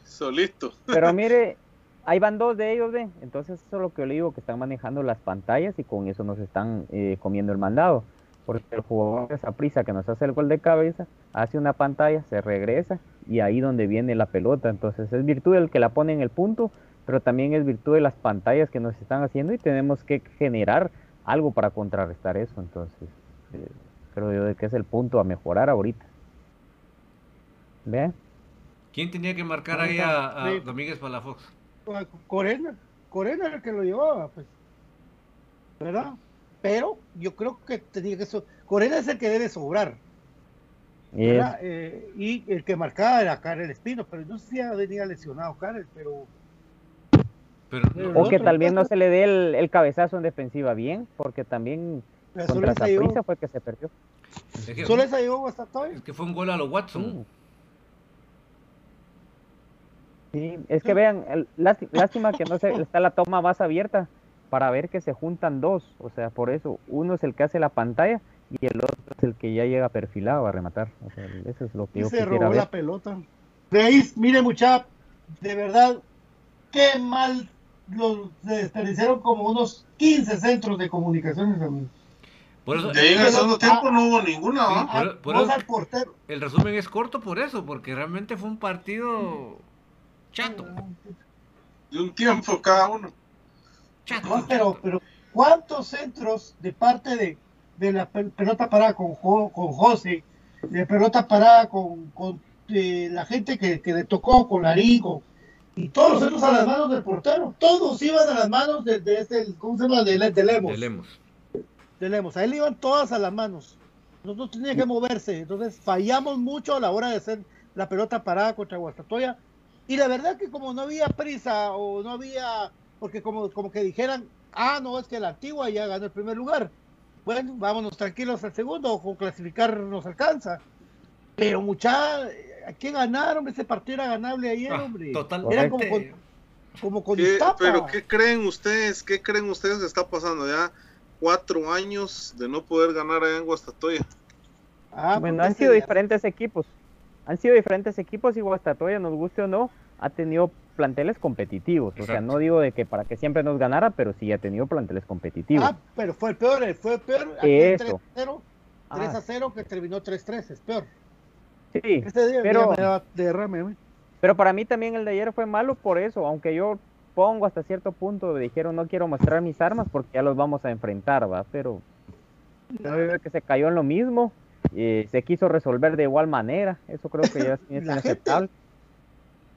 solito. Pero mire, ahí van dos de ellos, ¿ve? Entonces eso es lo que le digo, que están manejando las pantallas y con eso nos están eh, comiendo el mandado. Porque el jugador esa prisa que nos hace el gol de cabeza, hace una pantalla, se regresa y ahí donde viene la pelota. Entonces es virtud del que la pone en el punto, pero también es virtud de las pantallas que nos están haciendo y tenemos que generar algo para contrarrestar eso. Entonces eh, creo yo de que es el punto a mejorar ahorita. ¿Ve? ¿Quién tenía que marcar ahí a, Domínguez Palafox? Corena, Corena era el que lo llevaba, pues. ¿Verdad? Pero yo creo que tenía que Corena es el que debe sobrar. Eh, y el que marcaba era Karel Espino, pero no sé si venía lesionado Karel, pero. o que tal vez no se le dé el, cabezazo en defensiva bien, porque también contra esa fue que se perdió. ¿Solo esa llegó hasta todo? Es que fue un gol a lo Watson. Mm. Sí, es que vean, lástima que no se, está la toma más abierta para ver que se juntan dos, o sea, por eso uno es el que hace la pantalla y el otro es el que ya llega perfilado a rematar, o sea, eso es lo que yo se robó la pelota. Veis, mire mucha, de verdad, qué mal los desperdiciaron como unos 15 centros de comunicaciones, amigos. Por eso, de ahí en el segundo tiempo no hubo ninguna, el resumen es corto por eso, porque realmente fue un partido chato. De un tiempo cada uno. Chato, pero, pero ¿cuántos centros de parte de, de la pelota parada con, con José, de pelota parada con, con eh, la gente que, que, le tocó, con Larico, y todos los centros a las manos del portero, todos iban a las manos de, de este, ¿cómo se llama? De, de Lemos. De Lemos tenemos. A él iban todas a las manos. no tenía que moverse. Entonces fallamos mucho a la hora de hacer la pelota parada contra Guastatoya. Y la verdad que como no había prisa o no había, porque como, como que dijeran, ah, no, es que la antigua ya ganó el primer lugar. Bueno, vámonos tranquilos al segundo, con clasificar nos alcanza. Pero mucha, hay que ganar, hombre, ese partido era ganable ayer, ah, hombre. Era como con, como con Pero ¿qué creen ustedes? ¿Qué creen ustedes que está pasando ya? cuatro años de no poder ganar allá en Guastatoya. Ah, bueno, han sido diferentes equipos. Han sido diferentes equipos y Guastatoya, nos guste o no, ha tenido planteles competitivos. O sea, no digo de que para que siempre nos ganara, pero sí ha tenido planteles competitivos. Ah, pero fue el peor, fue el peor. 3 a 0 que terminó 3-3, es peor. Sí, este día pero, pero para mí también el de ayer fue malo por eso, aunque yo pongo hasta cierto punto, dijeron no quiero mostrar mis armas porque ya los vamos a enfrentar, va, pero que se cayó en lo mismo, y se quiso resolver de igual manera, eso creo que ya es inaceptable.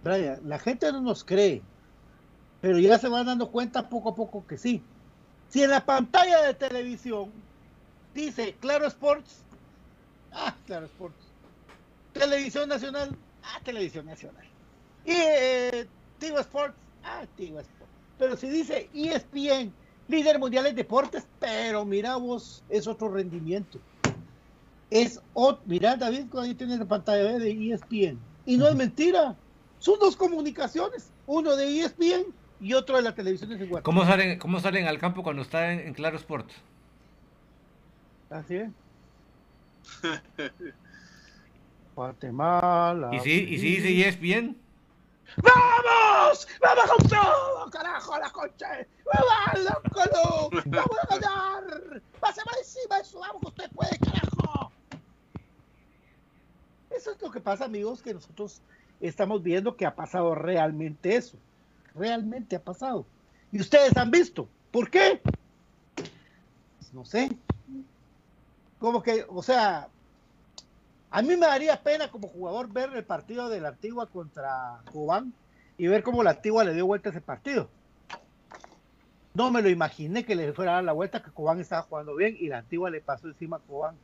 Brian, la gente no nos cree, pero ya se van dando cuenta poco a poco que sí. Si en la pantalla de televisión dice Claro Sports, ah, Claro Sports. Televisión Nacional, ah, Televisión Nacional. Y eh, Tigo Sports, Ah, pero si dice ESPN, líder mundial en deportes, pero mira vos, es otro rendimiento. Es otro, mira David, ahí tienes la pantalla de ESPN. Y no es mentira, son dos comunicaciones, uno de ESPN y otro de la televisión de Guatemala. ¿Cómo salen, ¿Cómo salen al campo cuando está en, Claro Sport? Así es. Guatemala. ¿Y si, ¿Y si dice ESPN? ¡Vamos! ¡Vamos con todo! ¡Carajo, la concha! ¡Vamos, loco! ¡Vamos a ganar! ¡Pásame encima eso! ¡Vamos que usted puede, carajo! Eso es lo que pasa, amigos, que nosotros estamos viendo que ha pasado realmente eso. Realmente ha pasado. Y ustedes han visto. ¿Por qué? Pues no sé. Como que, o sea, a mí me daría pena como jugador ver el partido de la Antigua contra Cobán y ver cómo la Antigua le dio vuelta a ese partido. No me lo imaginé que le fuera a dar la vuelta, que Cobán estaba jugando bien y la Antigua le pasó encima a Cobán.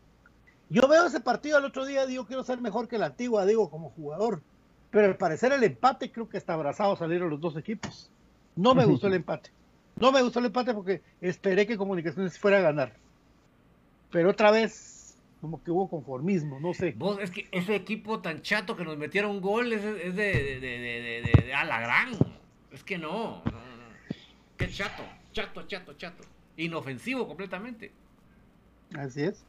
Yo veo ese partido el otro día, digo, quiero ser mejor que la Antigua, digo, como jugador. Pero al parecer el empate, creo que está abrazado salieron los dos equipos. No me gustó el empate. No me gustó el empate porque esperé que Comunicaciones fuera a ganar. Pero otra vez como que hubo conformismo, no sé. Vos, es que ese equipo tan chato que nos metieron un gol es, es de, de, de, de, a la gran. Es que no, no, no. Qué chato, chato, chato, chato. Inofensivo completamente. Así es.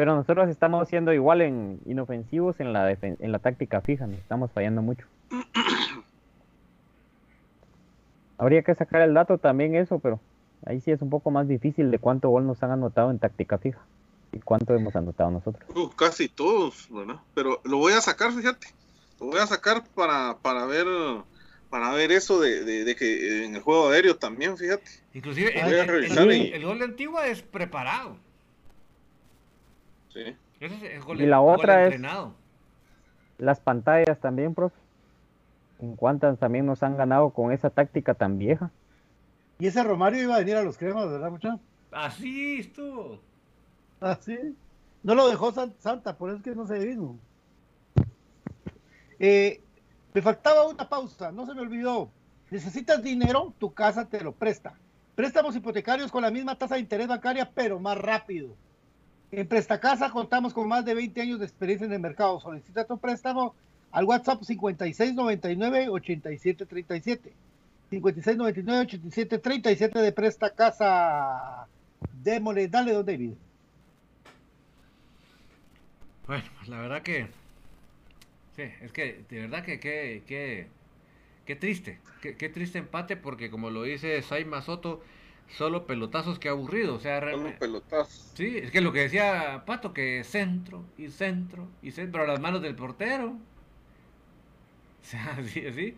Pero nosotros estamos siendo igual en inofensivos en la, en la táctica fija, nos estamos fallando mucho. Habría que sacar el dato también eso, pero ahí sí es un poco más difícil de cuánto gol nos han anotado en táctica fija. ¿Y cuánto hemos anotado nosotros? Uh, casi todos, ¿verdad? Pero lo voy a sacar, fíjate. Lo voy a sacar para, para ver para ver eso de, que en el juego aéreo también, fíjate. Inclusive el, gol de Antigua es preparado. Sí. y la otra es las pantallas también, profe. ¿En cuántas también nos han ganado con esa táctica tan vieja? Y ese Romario iba a venir a los cremas, ¿verdad, muchachos? Así estuvo. ¿Ah, sí? No lo dejó Santa, por eso es que no se vino. Eh, me faltaba una pausa, no se me olvidó. Necesitas dinero, tu casa te lo presta. Préstamos hipotecarios con la misma tasa de interés bancaria, pero más rápido. En Prestacasa contamos con más de 20 años de experiencia en el mercado. Solicita tu préstamo al WhatsApp 5699-8737. 5699-8737 de Prestacasa. Démosle, dale, don David. Bueno, pues la verdad que. Sí, es que de verdad que qué qué triste, qué, triste empate porque como lo dice Saima Soto, solo pelotazos que aburrido, o sea, realmente... pelotazos. Sí, es que lo que decía Pato, que centro y centro y centro a las manos del portero. O sea, así, así.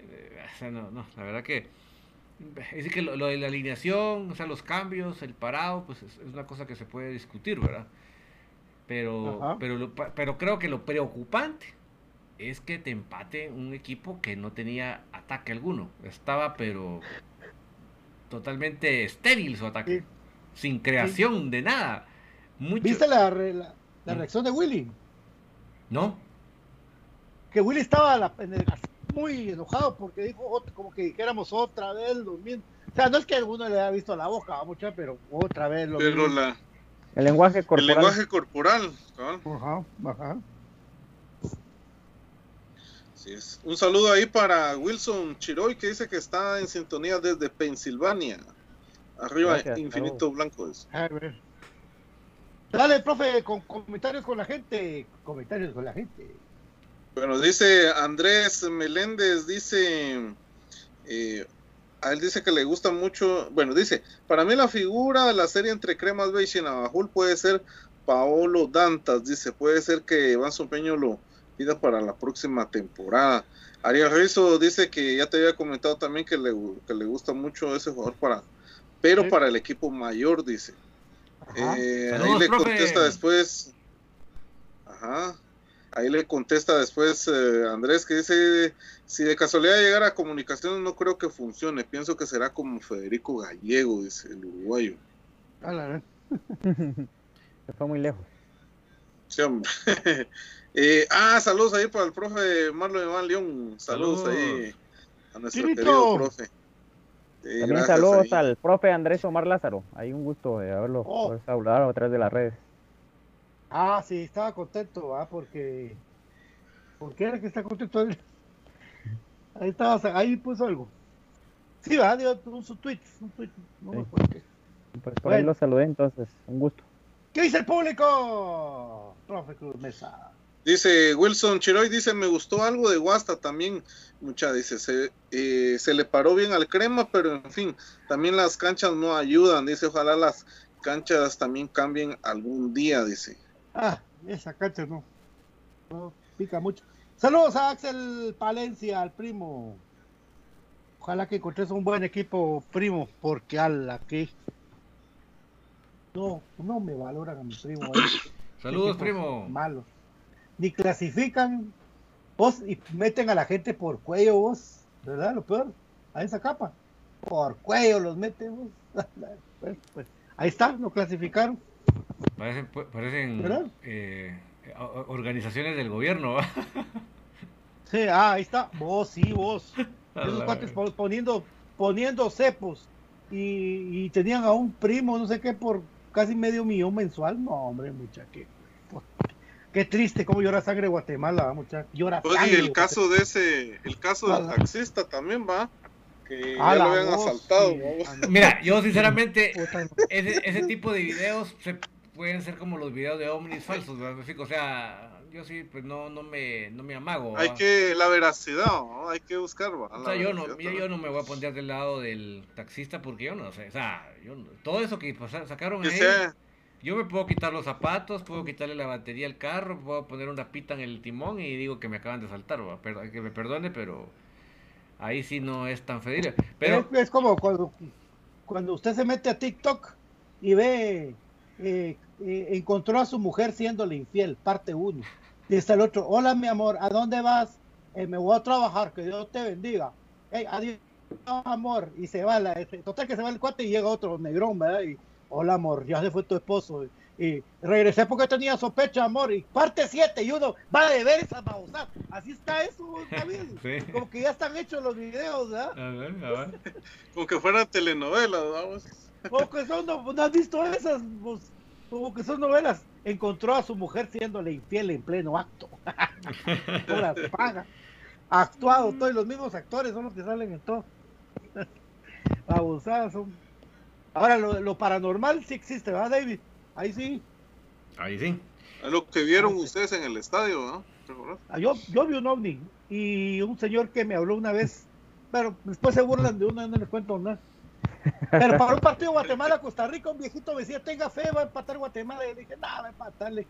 Eh, o sea, no, no, la verdad que... Es decir, que lo, de la alineación, o sea, los cambios, el parado, pues es, una cosa que se puede discutir, ¿verdad? Pero, pero, pero creo que lo preocupante es que te empate un equipo que no tenía ataque alguno. Estaba, pero totalmente estéril su ataque. Sin creación de nada. ¿Viste la, la, reacción de Willy? No. Que Willy estaba muy enojado porque dijo como que dijéramos otra vez lo mismo. O sea, no es que alguno le haya visto la boca, mucha, pero otra vez lo pero La... El lenguaje corporal. El lenguaje corporal. Ajá, ajá. Un saludo ahí para Wilson Chiroy que dice que está en sintonía desde Pensilvania. Arriba, Infinito Blanco. Dale, profe, con comentarios con la gente. Comentarios con la gente. Bueno, dice Andrés Meléndez, dice, eh, a él dice que le gusta mucho, bueno, dice, para mí la figura de la serie entre Cremas Beige y Navajul puede ser Paolo Dantas, dice, puede ser que Iván Sompeño lo, para la próxima temporada. Ariel Rizzo dice que ya te había comentado también que le, que le gusta mucho ese jugador para, pero para el equipo mayor, dice. Eh, ahí le contesta después. Ajá. Ahí le contesta después eh, Andrés que dice, si de casualidad llegara a comunicaciones no creo que funcione, pienso que será como Federico Gallego, dice el uruguayo. Se fue muy lejos. Sí, hombre. Eh, ah, saludos ahí para el profe Marlon Iván León. Saludos, ahí a nuestro querido profe. También saludos al profe Andrés Omar Lázaro. Hay un gusto de haberlo oh. hablado a través de las redes. Ah, sí, estaba contento, ¿ah? Porque. ¿Por qué era que está contento él? Ahí estaba, ahí puso algo. Sí, va, dio un, su tweet, un tweet, no me acuerdo qué. Pues por ahí lo saludé, entonces, un gusto. ¿Qué dice el público? Profe Cruz Mesa. Dice Wilson Chiroy, dice, me gustó algo de Guasta también, mucha, dice, se, eh, se le paró bien al crema, pero en fin, también las canchas no ayudan, dice, ojalá las canchas también cambien algún día, dice. Ah, esa cancha no, no pica mucho. Saludos a Axel Palencia, al primo. Ojalá que encontres un buen equipo, primo, porque ala que no, no me valoran a mi primo. Saludos, primo. Malo ni clasifican, vos y meten a la gente por cuello vos, ¿verdad? Lo peor, a esa capa, por cuello los meten vos. Pues, pues, ahí está, no clasificaron. Parecen, parecen eh, organizaciones del gobierno. sí, ah, ahí está, vos sí, vos. Esos cuates poniendo, poniendo cepos y, y, tenían a un primo, no sé qué, por casi medio millón mensual. No, hombre, mucha que Qué triste cómo llora sangre Guatemala, muchachos. Llora sangre. el caso de ese, el caso del taxista también va, que ya lo habían asaltado. Mira, yo sinceramente, ese, ese, tipo de videos se pueden ser como los videos de ovnis falsos, ¿verdad? O sea, yo sí, pues no, no me, no me amago. Hay que, la veracidad, ¿no? hay que buscar, O sea, yo no, yo, no me voy a poner del lado del taxista porque yo no sé, o sea, yo, todo eso que sacaron ahí. Yo me puedo quitar los zapatos, puedo quitarle la batería al carro, puedo poner una pita en el timón y digo que me acaban de saltar, que me perdone, pero ahí sí no es tan feliz. Pero... Es, como cuando, cuando usted se mete a TikTok y ve, eh, eh, encontró a su mujer siéndole infiel, parte uno. Dice el otro, hola mi amor, ¿a dónde vas? Eh, me voy a trabajar, que Dios te bendiga. Adiós, amor. Y se va, la, total que se va el cuate y llega otro negrón, ¿verdad? Hola amor, ya se fue tu esposo. Y regresé porque tenía sospecha, amor. Y parte 7 y uno va a ver esa babosa. Así está eso, David. Como que ya están hechos los videos, ¿verdad? A ver, a ver. Como que fuera telenovela, vamos. Como que son, no, has visto esas, como que son novelas. Encontró a su mujer siéndole infiel en pleno acto. Paga. Actuado, todos los mismos actores son los que salen en todo. Abusadas son Ahora, lo, paranormal sí existe, ¿verdad, David? Ahí sí. Ahí sí. Es lo que vieron ustedes en el estadio, ¿no? Ah, yo, yo vi un ovni y un señor que me habló una vez, pero después se burlan de uno, no les cuento nada. Pero para un partido Guatemala-Costa Rica, un viejito me decía, tenga fe, va a empatar Guatemala. Y le dije, nada, va a empatarle.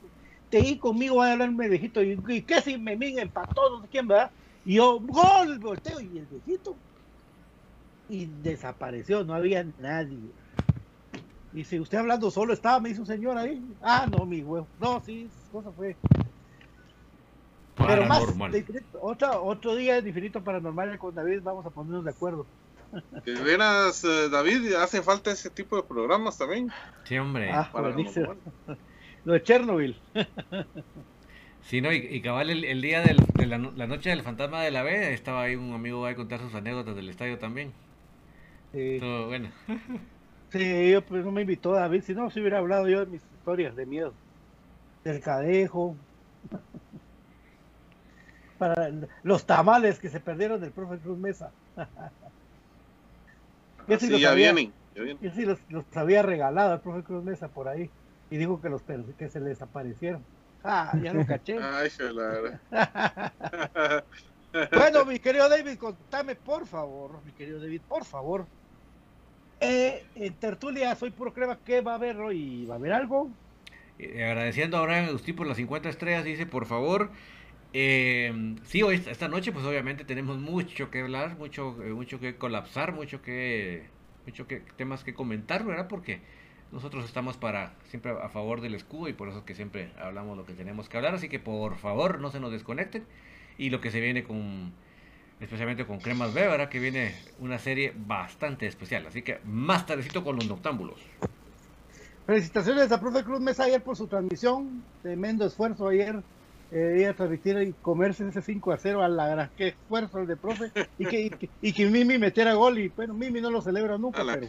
Te di conmigo, va a hablarme viejito. ¿Y, y qué si me miga empató? No sé quién, ¿verdad? Y yo, gol, volteo. Y el viejito. Y desapareció, no había nadie. Y si usted hablando solo estaba, me dice un señor ahí. Ah, no, mi huevo. No, sí, cosa fue. Pero más, otro, otro día es diferente paranormal con David, vamos a ponernos de acuerdo. De veras, eh, David, hace falta ese tipo de programas también. Sí, hombre. Ah, Lo de Chernobyl. Sí, no, y, cabal el, día de la, noche del fantasma de la B, estaba ahí un amigo a contar sus anécdotas del estadio también. Sí. Todo bueno. sí, yo pues no me invitó David, si no, si hubiera hablado yo de mis historias de miedo. Del cadejo. Para los tamales que se perdieron del profe Cruz Mesa. Yo sí, ya vienen. Yo sí los, había regalado al profe Cruz Mesa por ahí. Y dijo que los que se les aparecieron. Ah, ya lo caché. Ay, bueno, mi querido David, contame por favor, mi querido David, por favor. Eh, en Tertulia Soy Puro Crema, ¿qué va a haber hoy? ¿Va a haber algo? Eh, agradeciendo a Abraham Agustín por las 50 estrellas, dice, por favor, eh, sí, hoy, esta noche, pues obviamente tenemos mucho que hablar, mucho, eh, mucho que colapsar, mucho que, mucho que temas que comentar, ¿verdad? Porque nosotros estamos para siempre a favor del escudo y por eso es que siempre hablamos lo que tenemos que hablar. Así que por favor no se nos desconecten y lo que se viene con, especialmente con Cremas B, ¿verdad? Que viene una serie bastante especial. Así que más tardecito con los noctámbulos. Felicitaciones a Profe Cruz Mesa ayer por su transmisión. Tremendo esfuerzo ayer eh, ir a transmitir y comerse ese 5 a 0 a la gran que esfuerzo el de profe y que, y que, Mimi metiera gol y bueno Mimi no lo celebra nunca pero...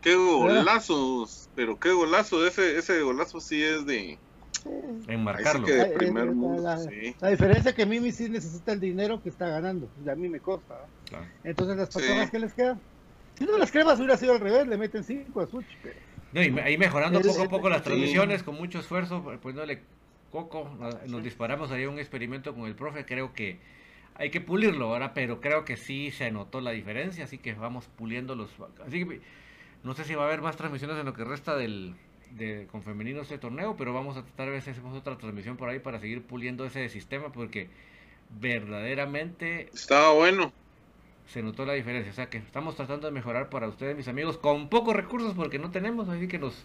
qué, golazos pero qué golazo ese ese golazo sí es de enmarcarlo. la, diferencia es que Mimi sí necesita el dinero que está ganando a mí me costa entonces las personas que les quedan si no las cremas hubiera sido al revés le meten 5 a Such no, y ahí mejorando poco a poco las transmisiones con mucho esfuerzo pues no le Coco, nos disparamos ahí un experimento con el profe, creo que hay que pulirlo ahora, pero creo que sí se notó la diferencia, así que vamos puliendo los... Así que no sé si va a haber más transmisiones en lo que resta del, de, con femenino este torneo, pero vamos a tratar de ver si hacemos otra transmisión por ahí para seguir puliendo ese sistema, porque verdaderamente... Estaba bueno. Se notó la diferencia, o sea que estamos tratando de mejorar para ustedes, mis amigos, con pocos recursos, porque no tenemos, así que nos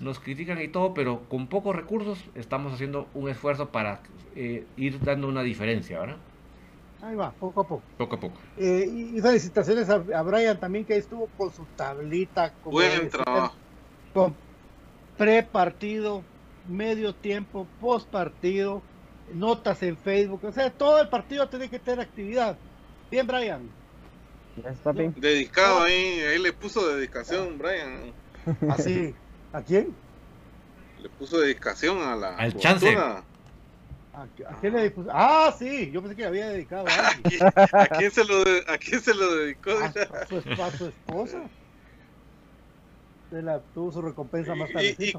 nos critican y todo, pero con pocos recursos estamos haciendo un esfuerzo para eh, ir dando una diferencia, ¿verdad? Ahí va, poco a poco. Poco a poco. Eh, y felicitaciones a, Brian también que estuvo con su tablita. Con Buen trabajo. Con pre-partido, medio tiempo, post partido, notas en Facebook. O sea, todo el partido tiene que tener actividad. Bien, Brian. Dedicado ahí, ahí le puso dedicación, Brian. Así. ¿A quién? Le puso dedicación a la. Al chance. ¿A, quién le puso? Ah, sí, yo pensé que le había dedicado a alguien. ¿A quién se lo, a quién se lo dedicó? A, su, a su esposa. Tuvo su recompensa más tarde. Y,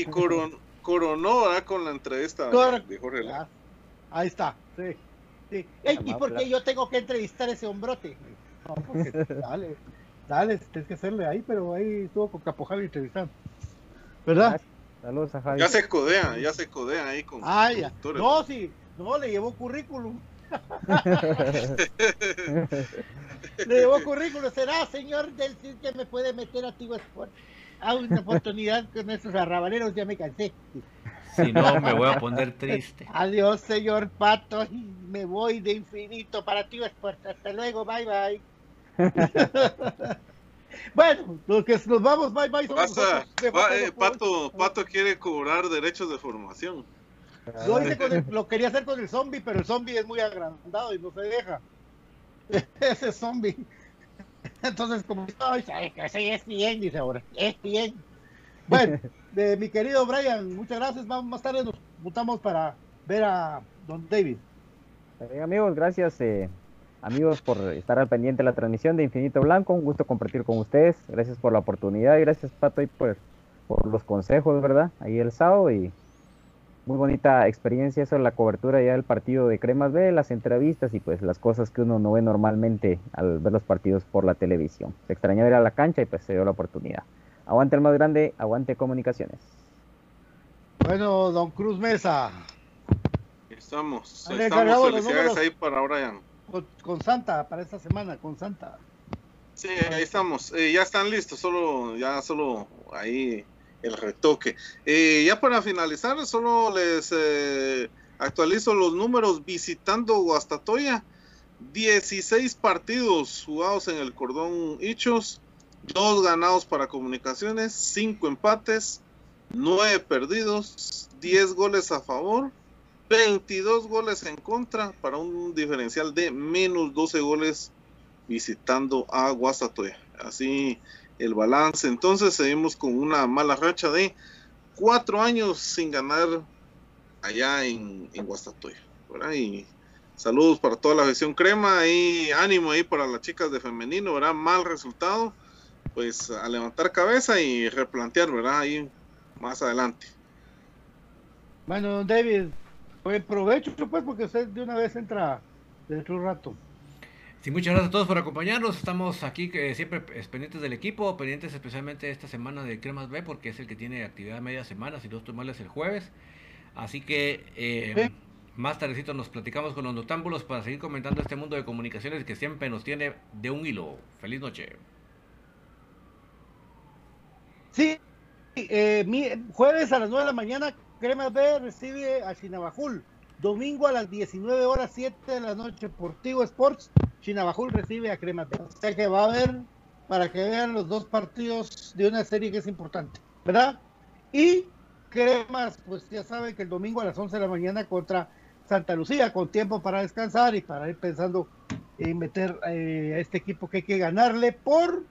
y, coronó con la entrevista de Jorge ah, Ahí está, sí. sí. ¿Y por qué yo tengo que entrevistar a ese hombrote? No, porque, dale. Dale, tienes que hacerle ahí, pero ahí estuvo con Capo Javi entrevistando. ¿Verdad? Saludos a Javi. Ya se codean, ya se codean ahí con. Ah, ya. No, sí, no, le llevó currículum. le llevó currículum. ¿Será, señor del CID, que me puede meter a Tigo Sport? Ah, una oportunidad con esos arrabaneros, ya me cansé. Si no, me voy a poner triste. Adiós, señor Pato. Me voy de infinito para Tigo Sport. Hasta luego, bye bye. bueno, los que nos vamos, bye bye. Pasa, eh, Pato, Pato quiere cobrar derechos de formación. lo quería hacer con el zombie, pero el zombie es muy agrandado y no se deja. Ese zombie. Entonces, como ay, es bien, dice ahora, es bien. Bueno, de mi querido Brian, muchas gracias. Vamos, más tarde nos juntamos para ver a Don David. amigos, gracias. Eh, amigos por estar al pendiente de la transmisión de Infinito Blanco. Un gusto compartir con ustedes. Gracias por la oportunidad y gracias Pato y por, por los consejos, ¿verdad? Ahí el sábado y muy bonita experiencia eso, la cobertura ya del partido de Cremas B, las entrevistas y pues las cosas que uno no ve normalmente al ver los partidos por la televisión. Se extrañaba ir a la cancha y pues se dio la oportunidad. Aguante el más grande, aguante comunicaciones. Bueno, don Cruz Mesa. Estamos, estamos, felicidades ahí para Brian. Con, con, Santa, para esta semana, con Santa. Sí, ahí estamos, eh, ya están listos, solo, ya solo ahí el retoque. Eh, ya para finalizar, solo les eh, actualizo los números visitando Guastatoya. 16 partidos jugados en el cordón Hichos, 2 ganados para comunicaciones, 5 empates, 9 perdidos, 10 goles a favor, 22 goles en contra para un diferencial de menos 12 goles visitando a Guastatoya. Así el balance. Entonces seguimos con una mala racha de cuatro años sin ganar allá en, en Guastatoya. Saludos para toda la versión crema y ánimo ahí para las chicas de femenino, ¿verdad? Mal resultado, pues a levantar cabeza y replantear, ¿verdad? Ahí más adelante. Bueno, David, pues provecho pues porque usted de una vez entra dentro de un rato. Sí, muchas gracias a todos por acompañarnos. Estamos aquí que siempre pendientes del equipo, pendientes especialmente esta semana de Cremas B, porque es el que tiene actividad media semana, si no estoy mal es el jueves. Así que eh, más tardecito nos platicamos con los notámbulos para seguir comentando este mundo de comunicaciones que siempre nos tiene de un hilo. Feliz noche. Sí, eh, jueves a las 9 de la mañana, Cremas B recibe a Chinabajul. Domingo a las 19 horas 7 de la noche, Portivo Sports Chinabajul recibe a Crema O sea que va a haber para que vean los dos partidos de una serie que es importante, ¿verdad? Y Cremas, pues ya saben que el domingo a las 11 de la mañana contra Santa Lucía, con tiempo para descansar y para ir pensando en meter eh, a este equipo que hay que ganarle por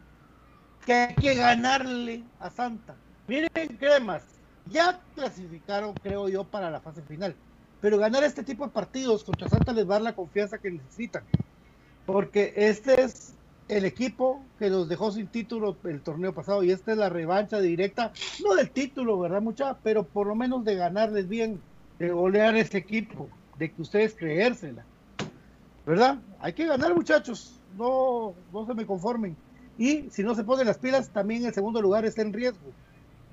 que hay que ganarle a Santa. Miren, Cremas, ya clasificaron, creo yo, para la fase final. Pero ganar este tipo de partidos contra Santa les va a dar la confianza que necesitan porque este es el equipo que nos dejó sin título el torneo pasado y esta es la revancha directa, no del título, ¿verdad, mucha? Pero por lo menos de ganarles bien, de golear ese equipo, de que ustedes creérsela, ¿verdad? Hay que ganar, muchachos, no, no se me conformen. Y si no se ponen las pilas, también el segundo lugar está en riesgo.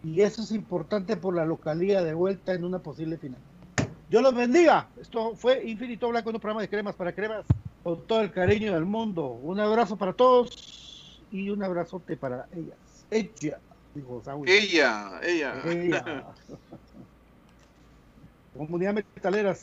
Y eso es importante por la localidad de vuelta en una posible final. Dios los bendiga. Esto fue Infinito Blanco, un programa de cremas para cremas con todo el cariño del mundo. Un abrazo para todos y un abrazote para ellas. Ella, dijo Saúl. Ella, ella. Ella. Comunidad metalera siempre.